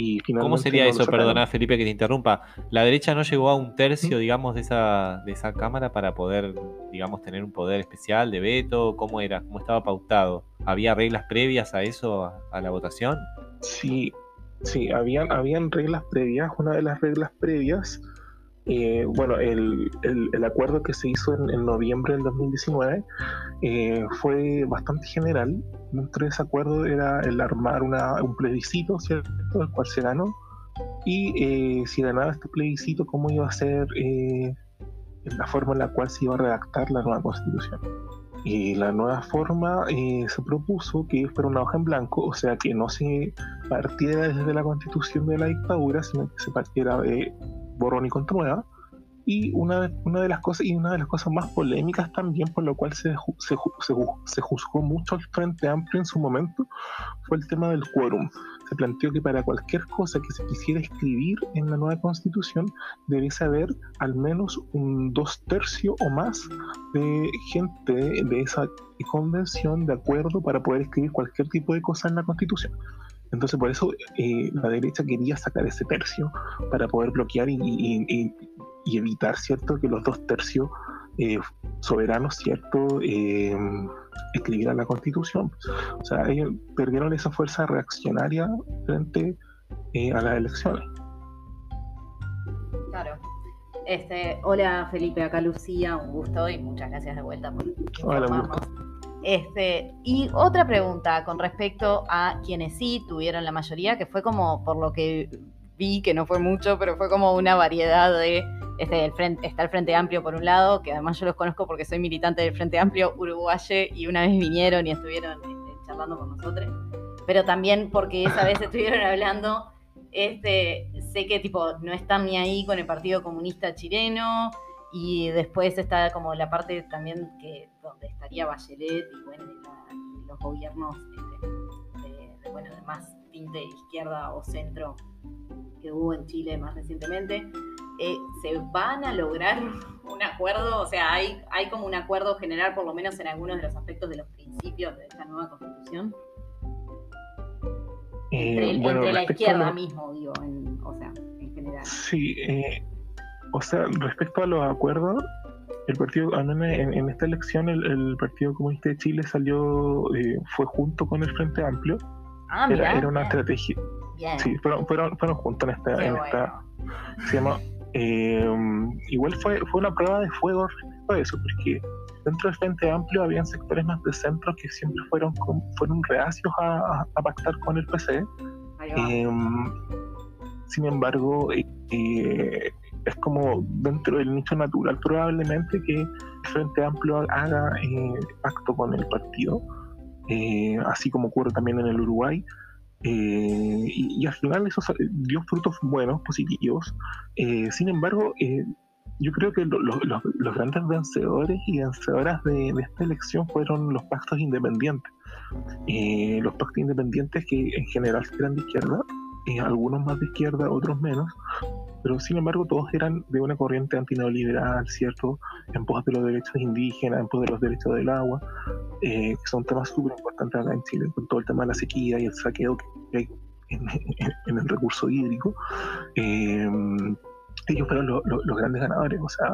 Y ¿Cómo sería no eso? Perdona, Felipe, que te interrumpa. La derecha no llegó a un tercio, digamos, de esa, de esa Cámara para poder, digamos, tener un poder especial de veto. ¿Cómo era? ¿Cómo estaba pautado? ¿Había reglas previas a eso, a, a la votación? Sí, sí, habían, habían reglas previas. Una de las reglas previas, eh, bueno, el, el- el acuerdo que se hizo en, en noviembre del 2019 eh, fue bastante general. Dentro de ese acuerdo era el armar un plebiscito, ¿cierto? El cual se ganó. Y eh, si ganaba este plebiscito, cómo iba a ser eh, la forma en la cual se iba a redactar la nueva constitución. Y la nueva forma eh, se propuso que fuera una hoja en blanco, o sea que no se partiera desde la constitución de la dictadura, sino que se partiera de borrón y contra. Y una, de- las cosas y una de las cosas más polémicas también por lo cual se, se, se se juzgó mucho al Frente Amplio en su momento fue el tema del quórum. Se planteó que para cualquier cosa que se quisiera escribir en la nueva constitución debiese haber al menos un dos tercios o más de gente de esa convención de acuerdo para poder escribir cualquier tipo de cosa en la constitución. Entonces por eso eh, la derecha quería sacar ese tercio para poder bloquear y- y evitar, ¿cierto?, que los dos tercios eh, soberanos, ¿cierto?, eh, escribieran la constitución. O sea, ellos perdieron esa fuerza reaccionaria frente eh, a las elecciones. Claro. Este, hola Felipe, acá Lucía, un gusto y muchas gracias de vuelta por Hola, un. Este, y otra pregunta con respecto a quienes sí tuvieron la mayoría, que fue como, por lo que vi, que no fue mucho, pero fue como una variedad de, este, el frente, está el Frente Amplio por un lado, que además yo los conozco porque soy militante del Frente Amplio uruguaye y una vez vinieron y estuvieron este, charlando con nosotros, pero también porque esa vez estuvieron hablando este, sé que tipo no están ni ahí con el Partido Comunista Chileno y después está como la parte también que donde estaría Bachelet y bueno la- los gobiernos este, de, de, bueno de más tinte izquierda o centro que hubo en Chile más recientemente eh, se van a lograr un acuerdo o sea hay hay como un acuerdo general por lo menos en algunos de los aspectos de los principios de esta nueva constitución. Eh, entre, el- bueno, entre la izquierda lo- mismo digo en, o sea en general. Sí, eh, o sea, respecto a los acuerdos, el partido, en, en esta elección, el, el Partido Comunista de Chile salió, fue junto con el Frente Amplio. ah era, era una estrategia, bien. sí, fueron, fueron, fueron juntos en esta, Qué en bueno. esta, se llama, eh, igual fue, fue una prueba de fuego respecto a eso, porque dentro del Frente Amplio habían sectores más de centro que siempre fueron, con- fueron reacios a, pactar con el va. Em, sin embargo, eh, eh, es como dentro del nicho natural probablemente que el Frente Amplio haga eh, pacto con el partido, así como ocurre también en el Uruguay. Eh, y, al final eso dio frutos buenos, positivos. Eh, sin embargo, eh, yo creo que lo- lo- los- los grandes vencedores y vencedoras de, de esta elección fueron los pactos independientes. Eh, los pactos independientes que en general eran de izquierda, eh, algunos más de izquierda, otros menos, pero sin embargo todos eran de una corriente antineoliberal, ¿cierto? En pos de los derechos indígenas, en pos de los derechos del agua, eh, que son temas súper importantes acá en Chile, con todo el tema de la sequía y el saqueo que hay en, en- en el recurso hídrico. Eh, ellos fueron lo- lo- los grandes ganadores, o sea,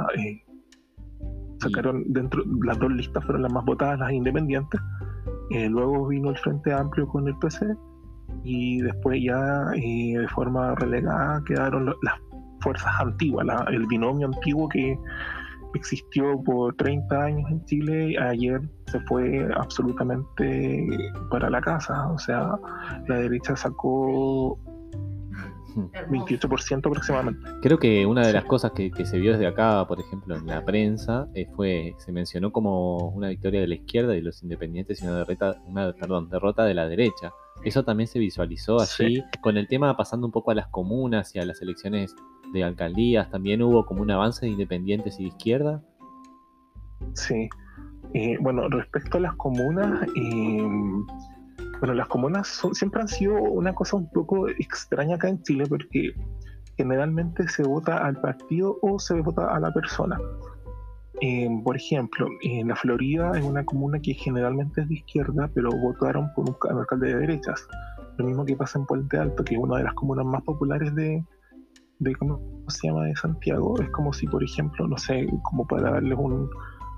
sacaron dentro, las dos listas fueron las más votadas, las independientes, luego vino el Frente Amplio con el PC y después ya eh, de forma relegada quedaron lo- las fuerzas antiguas, la- el binomio antiguo que existió por 30 años en Chile, ayer se fue absolutamente para la casa, o sea, la derecha sacó 28% aproximadamente. Creo que una de las cosas que, que se vio desde acá, por ejemplo, en la prensa, eh, fue, se mencionó como una victoria de la izquierda y los independientes y una derrota, una, perdón, derrota de la derecha. Eso también se visualizó allí, con el tema pasando un poco a las comunas y a las elecciones de alcaldías, también hubo como un avance de independientes y de izquierda. Sí. Eh, bueno, respecto a las comunas, eh, bueno, las comunas son- siempre han sido una cosa un poco extraña acá en Chile porque generalmente se vota al partido o se vota a la persona. Eh, por ejemplo, en la Florida es una comuna que generalmente es de izquierda, pero votaron por un ca- alcalde de derechas. Lo mismo que pasa en Puente Alto, que es una de las comunas más populares de, de ¿cómo se llama? de Santiago. Es como si, por ejemplo, no sé, como para darles un,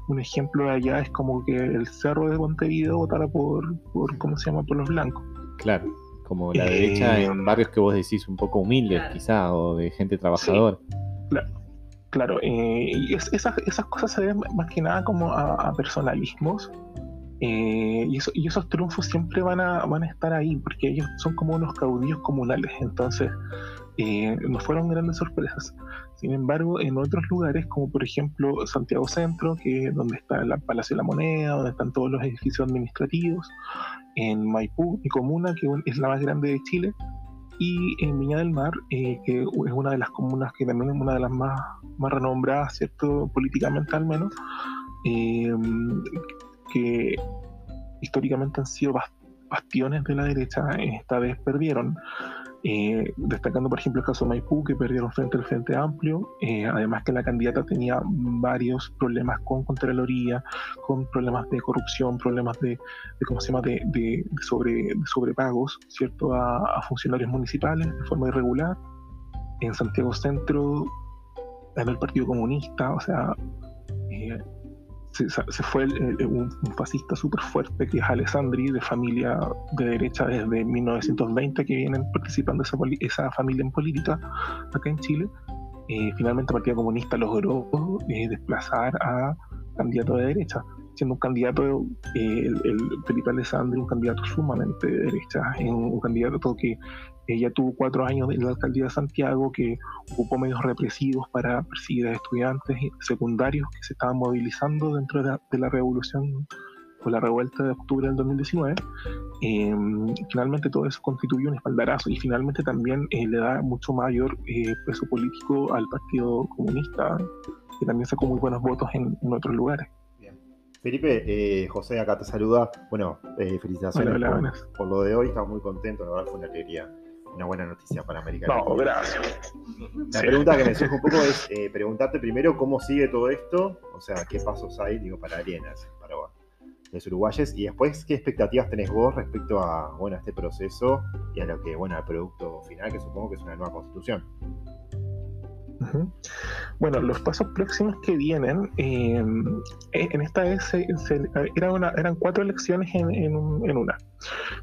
un ejemplo de allá, es como que el cerro de Montevideo votara por, por ¿cómo se llama? por los blancos. Claro, como la Eh, derecha en barrios que vos decís un poco humildes, Claro. quizá, o de gente trabajadora. Claro, eh, y es- esas, cosas se ven más que nada como a, personalismos. eh, y, eso- y esos triunfos siempre van a, van a estar ahí, porque ellos son como unos caudillos comunales. Entonces, eh, no fueron grandes sorpresas. Sin embargo, en otros lugares, como por ejemplo Santiago Centro, que donde está el Palacio de la Moneda, donde están todos los edificios administrativos, en Maipú, mi comuna, que es la más grande de Chile, y en Viña del Mar, eh, que es una de las comunas que también es una de las más, más renombradas, ¿cierto? Políticamente al menos, eh, que históricamente han sido bastiones de la derecha, esta vez perdieron. Eh, destacando por ejemplo el caso de Maipú, que perdieron frente al Frente Amplio, eh, además que la candidata tenía varios problemas con Contraloría, con problemas de corrupción, problemas de, ¿cómo se llama?, de, sobre, sobrepagos, ¿cierto?, a, funcionarios municipales de forma irregular. En Santiago Centro, en el Partido Comunista, o sea, eh, se, fue un, fascista súper fuerte que es Alessandri, de familia de derecha desde 1920, que vienen participando esa, esa familia en política acá en Chile. Eh, finalmente el Partido Comunista logró eh, desplazar a candidato de derecha, siendo un candidato, eh, el, Felipe Alessandri, un candidato sumamente de derecha, un candidato que ella tuvo cuatro años en la alcaldía de Santiago, que ocupó medios represivos para perseguir a estudiantes secundarios que se estaban movilizando dentro de la, revolución o la revuelta de octubre del 2019. Em, finalmente todo eso constituyó un espaldarazo y finalmente también eh, le da mucho mayor eh, peso político al Partido Comunista, que también sacó muy buenos votos en, otros lugares. Felipe, eh, José acá te saluda. Bueno, felicitaciones por, lo de hoy. Estamos muy contentos, la verdad fue una alegría una buena noticia para América No, gracias. La pregunta que me surge un poco es eh, preguntarte primero cómo sigue todo esto, o sea, qué pasos hay, digo, para Arenas, para los uruguayos, y después qué expectativas tenés vos respecto a, bueno, a este proceso y a lo que, bueno, al producto final, que supongo que es una nueva constitución. Bueno, los pasos próximos que vienen, eh, en esta vez eran cuatro elecciones en, una.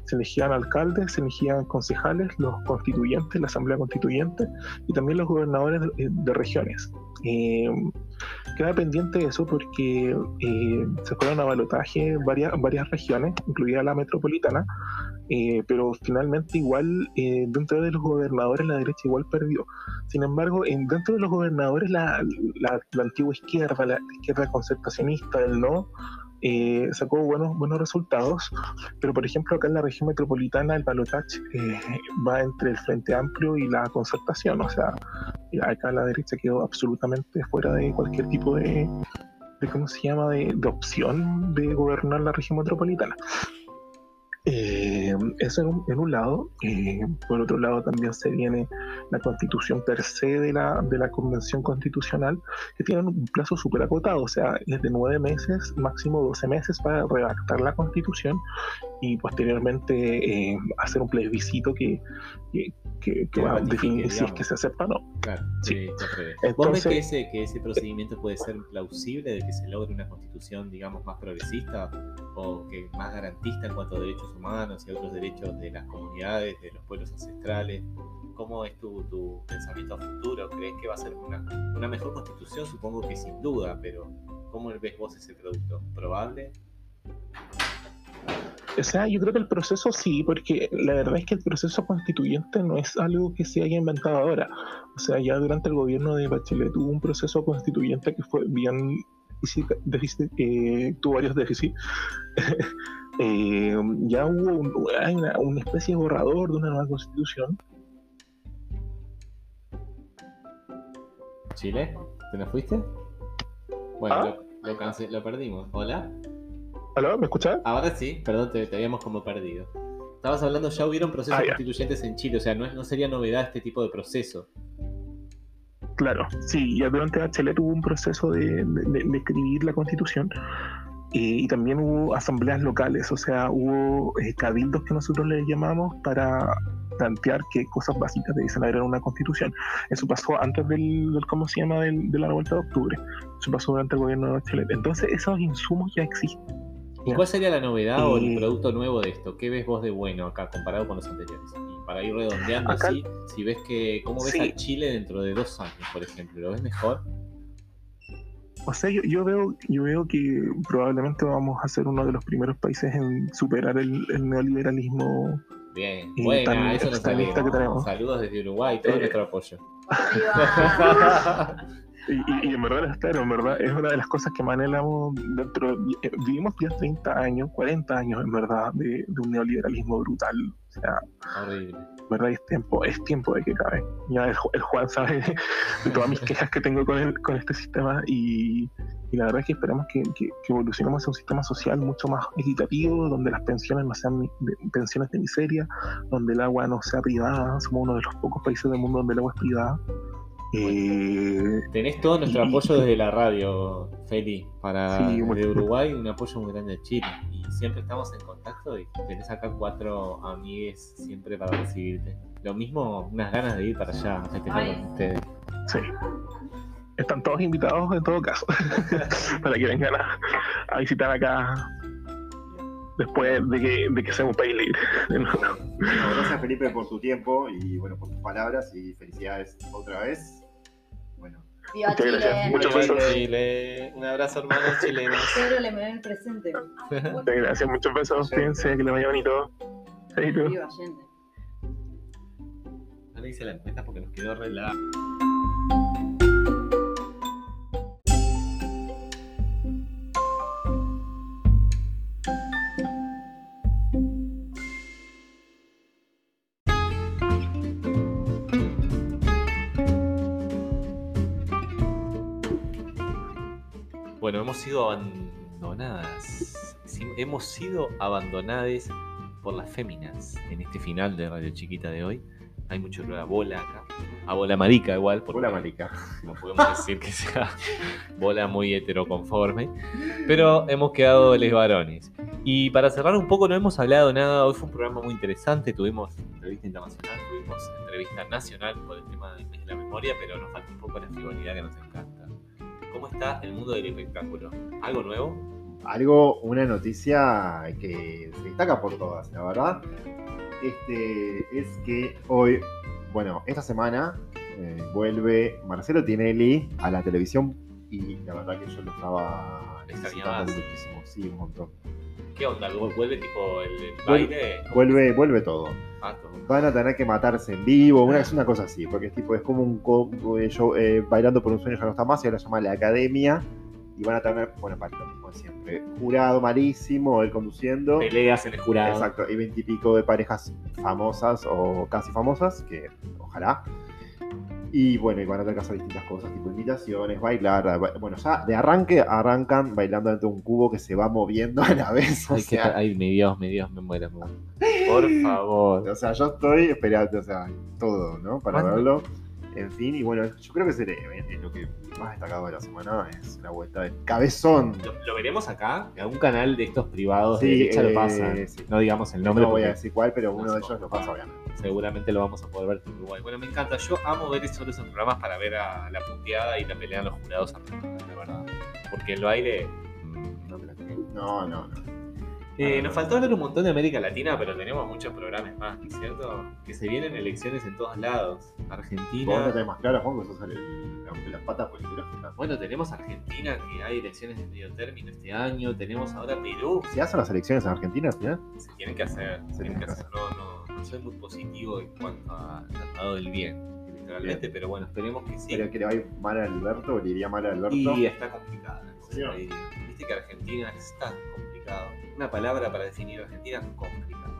Se elegían alcaldes, se elegían concejales, los constituyentes, la asamblea constituyente y también los gobernadores de, regiones. Em, queda pendiente eso porque eh, se fueron a balotaje varias, varias regiones, incluida la metropolitana, eh, pero finalmente igual eh, dentro de los gobernadores la derecha igual perdió. Sin embargo, en, dentro de los gobernadores la, la, antigua izquierda, la izquierda concertacionista, el no, eh, sacó buenos, buenos resultados, pero por ejemplo acá en la región metropolitana el balotaje va entre el Frente Amplio y la concertación, o sea, acá la derecha quedó absolutamente fuera de cualquier tipo de, de ¿cómo se llama?, de, de opción de gobernar la región metropolitana. Eh, eso en un, en un lado. Eh, por otro lado, también se viene la constitución per se de la, de la Convención Constitucional, que tiene un plazo súper acotado, o sea, es de nueve meses, máximo doce meses para redactar la constitución y posteriormente eh, hacer un plebiscito que, que, va a definir si es que se acepta o no. Claro, sí. ¿Vos ves que ese, que ese procedimiento puede ser plausible de que se logre una constitución, digamos, más progresista o que más garantista en cuanto a derechos humanos y otros derechos de las comunidades, de los pueblos ancestrales? ¿Cómo es tu, tu pensamiento futuro? ¿Crees que va a ser una, una mejor constitución? Supongo que sin duda, pero ¿cómo ves vos ese producto? ¿Probable? O sea, yo creo que el proceso sí, porque la verdad es que el proceso constituyente no es algo que se haya inventado ahora. O sea, ya durante el gobierno de Bachelet hubo un proceso constituyente que fue bien difícil, eh, tuvo varios déficits. Eh, ya hubo una, especie de borrador de una nueva constitución. ¿Chile? ¿Te nos fuiste? Bueno, ¿Ah? lo, lo perdimos. ¿Hola? ¿Aló? ¿Me escuchás? Ahora sí, perdón, te, habíamos como perdido. Estabas hablando, ya hubieron procesos ah, constituyentes en Chile, o sea, no, no sería novedad este tipo de proceso. Claro, sí, ya durante Bachelet hubo un proceso de, escribir la constitución y, también hubo asambleas locales, o sea, hubo eh, cabildos que nosotros le llamamos para plantear qué cosas básicas deben haber en una constitución. Eso pasó antes del, ¿cómo se llama?, de la revuelta de octubre. Eso pasó durante el gobierno de Bachelet. Entonces, esos insumos ya existen. ¿Y cuál sería la novedad o el producto nuevo de esto? ¿Qué ves vos de bueno acá comparado con los anteriores? Y para ir redondeando así, si ves que, ¿cómo ves a Chile dentro de dos años, por ejemplo? ¿Lo ves mejor? O sea, yo, veo, yo veo que probablemente vamos a ser uno de los primeros países en superar el, neoliberalismo. Bien, bueno, eso nos que tenemos. Saludos desde Uruguay, todo eh, nuestro apoyo. Y, y- y en verdad, espero, en verdad, es una de las cosas que más anhelamos dentro. eh, Vivimos ya 30 años, 40 años, en verdad, de, de un neoliberalismo brutal. O sea, Horrible. verdad es tiempo, es tiempo de que cabe. Ya el, Ju- el Juan sabe de todas mis quejas que tengo con, el, con este sistema y, y la verdad es que esperamos que, que, que evolucionemos hacia un sistema social mucho más equitativo, donde las pensiones no sean de- pensiones de miseria, donde el agua no sea privada. Somos uno de los pocos países del mundo donde el agua es privada. Eh, Tenés todo nuestro Y- apoyo desde la radio, Feli, para Sí, de Uruguay, un apoyo muy grande de Chile. Y siempre estamos en contacto y tenés acá cuatro amigues siempre para recibirte. Lo mismo, unas ganas de ir para allá a festejar con ustedes. Sí. Están todos invitados en todo caso, para que vengan a, a visitar acá después de que, de que sea un país libre. Bueno, gracias Felipe por tu tiempo y bueno, por tus palabras y felicidades otra vez. Viva Muchas Chile. gracias. Muchos besos. Chile. Un abrazo, hermanos chilenos. Pedro le me el presente. Muchas gracias, muchos besos. Cuídense, que les vaya bonito. Chaito. Viva Allende. No le hice la encuesta porque nos quedó re sido abandonadas. Hemos sido abandonadas por las féminas en este final de Radio Chiquita de hoy. Hay mucho olor a bola acá. A bola marica igual. Hola marica. No podemos decir que sea bola muy heteroconforme. Pero hemos quedado les varones. Y para cerrar un poco, no hemos hablado nada. Hoy fue un programa muy interesante. Tuvimos entrevista internacional, tuvimos entrevista nacional por el tema de la memoria, pero nos falta un poco la frivolidad que nos encanta. ¿Cómo está el mundo del espectáculo? ¿Algo nuevo? Algo, una noticia que se destaca por todas, la verdad. Este es que hoy, bueno, esta semana eh, vuelve Marcelo Tinelli a la televisión y la verdad que yo lo estaba necesitando muchísimo, sí, un montón. ¿Qué onda? ¿Vuelve tipo el, baile? Vuelve, vuelve todo. Ah, todo. Van a tener que matarse en vivo, una, es una cosa así, porque es tipo, es como un co- eh, show, eh, bailando por un sueño ya no está más, y ahora se llama La Academia, y van a tener, bueno, para lo mismo de siempre, jurado malísimo, él conduciendo. Peleas en el jurado. Exacto, y veintipico de parejas famosas o casi famosas, que ojalá. Y bueno, y van a tener que hacer distintas cosas, tipo imitaciones, bailar. ba- Bueno, ya de arranque arrancan bailando dentro de un cubo que se va moviendo a la vez. O Ay, sea, ta- ay, mi Dios, mi Dios, me muero, me muero. Por favor. o sea, yo estoy esperando, o sea, todo, ¿no? Para ¿Cuándo? verlo. En fin, y bueno, yo creo que es el- eh, lo que más destacado de la semana es la vuelta del cabezón. ¿Lo, lo veremos acá? En algún canal de estos privados Sí, de derecha eh, lo pasan. sí. No digamos el nombre no voy a decir cuál, pero uno de No, ellos lo pasa, obviamente. Seguramente lo vamos a poder ver en Uruguay. Bueno, me encanta. Yo amo ver solo esos programas para ver a la puteada y la pelea de los jurados la verdad. Porque baile... mm, la creo. No, no, no. Eh, nos faltó hablar un montón de América Latina, pero tenemos muchos programas más, ¿no es cierto? Que se vienen elecciones en todos lados. Vos no Argentina. tenés más claro, Juan, sos el, el- la- las patas politológicas. Bueno, tenemos Argentina, que hay elecciones de medio término este año. Tenemos ahora Perú. ¿Se hacen las elecciones en Argentina al final? Se tienen que hacer. Se tienen que hacer. No, no, no soy muy positivo en cuanto al tratado del bien, literalmente, pero bueno, esperemos que sí. ¿Pero que le va a ir mal a Alberto o le iría mal a Alberto? Y está complicada serio? Viste que Argentina es tan complicado. Una palabra para definir Argentina, complicado.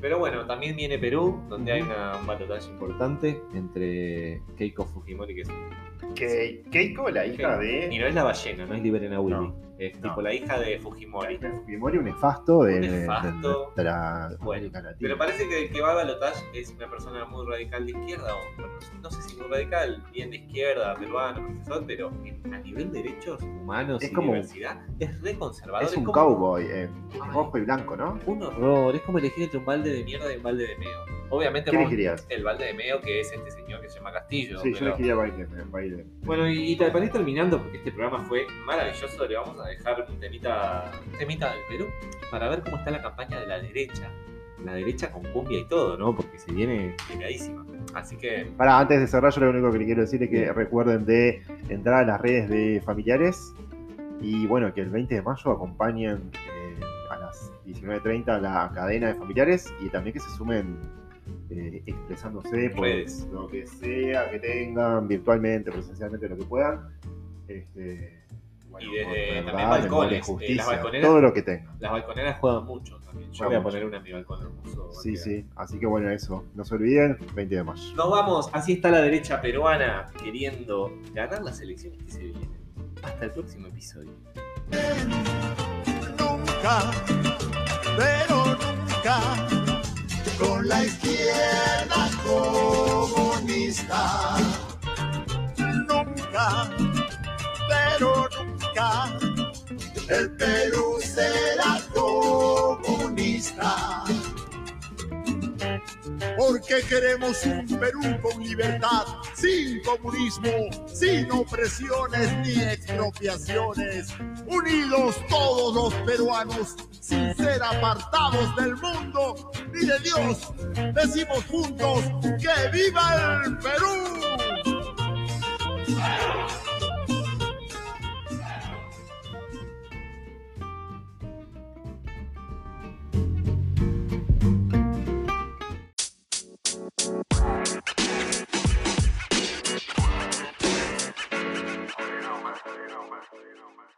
Pero bueno, también viene Perú, donde hay una, un balotaje importante entre Keiko Fujimori, que es Que Keiko, la hija Y de. no es la ballena, no es Liberen a Willy. No. Es No. tipo la hija de Fujimori. de Fujimori, un nefasto de, Un de- nefasto. de la Bueno, América Latina. Pero parece que el que va a balotaje es una persona muy radical de izquierda, o no sé si muy radical, bien de izquierda, peruano, profesor, pero a nivel de derechos humanos Es y como- diversidad es re conservador. es un como- cowboy, eh, Ay. rojo y blanco, ¿no? Un horror, es como elegir entre un balde de mierda y un balde de meo. Obviamente ¿Qué vamos- elegirías? el balde de meo que es este señor que se llama Castillo. Sí, yo elegiría Biden. Bueno, y, y para ir terminando, porque este programa fue maravilloso, le vamos a dejar un temita, un temita del Perú para ver cómo está la campaña de la derecha. La derecha con cumbia y todo, ¿no? Porque se viene pegadísima. Así que, Para, antes de cerrar, yo lo único que le quiero decir es que recuerden de entrar a las redes de familiares y bueno, que el 20 de mayo acompañen eh, a las 19.30 a la cadena de familiares y también que se sumen eh, expresándose por Redes. lo que sea que tengan, virtualmente, presencialmente, lo que puedan. Este, bueno, Y desde también verdad, balcones, eh, las justicia, balconeras- todo lo que tengan. Las balconeras juegan mucho también. Yo Juegan voy a mucho. poner una en mi balcón hermoso. Sí, sí. Así que bueno, eso. No se olviden, 20 de mayo. Nos vamos, así está la derecha peruana queriendo ganar las elecciones que se vienen. Hasta el próximo episodio. nunca, pero nunca, con la izquierda comunista. Nunca, pero nunca, el Perú será comunista. Porque queremos un Perú con libertad, sin comunismo, sin opresiones ni expropiaciones. Unidos todos los peruanos, sin ser apartados del mundo ni de Dios. Decimos juntos que viva el Perú. You know, man. You.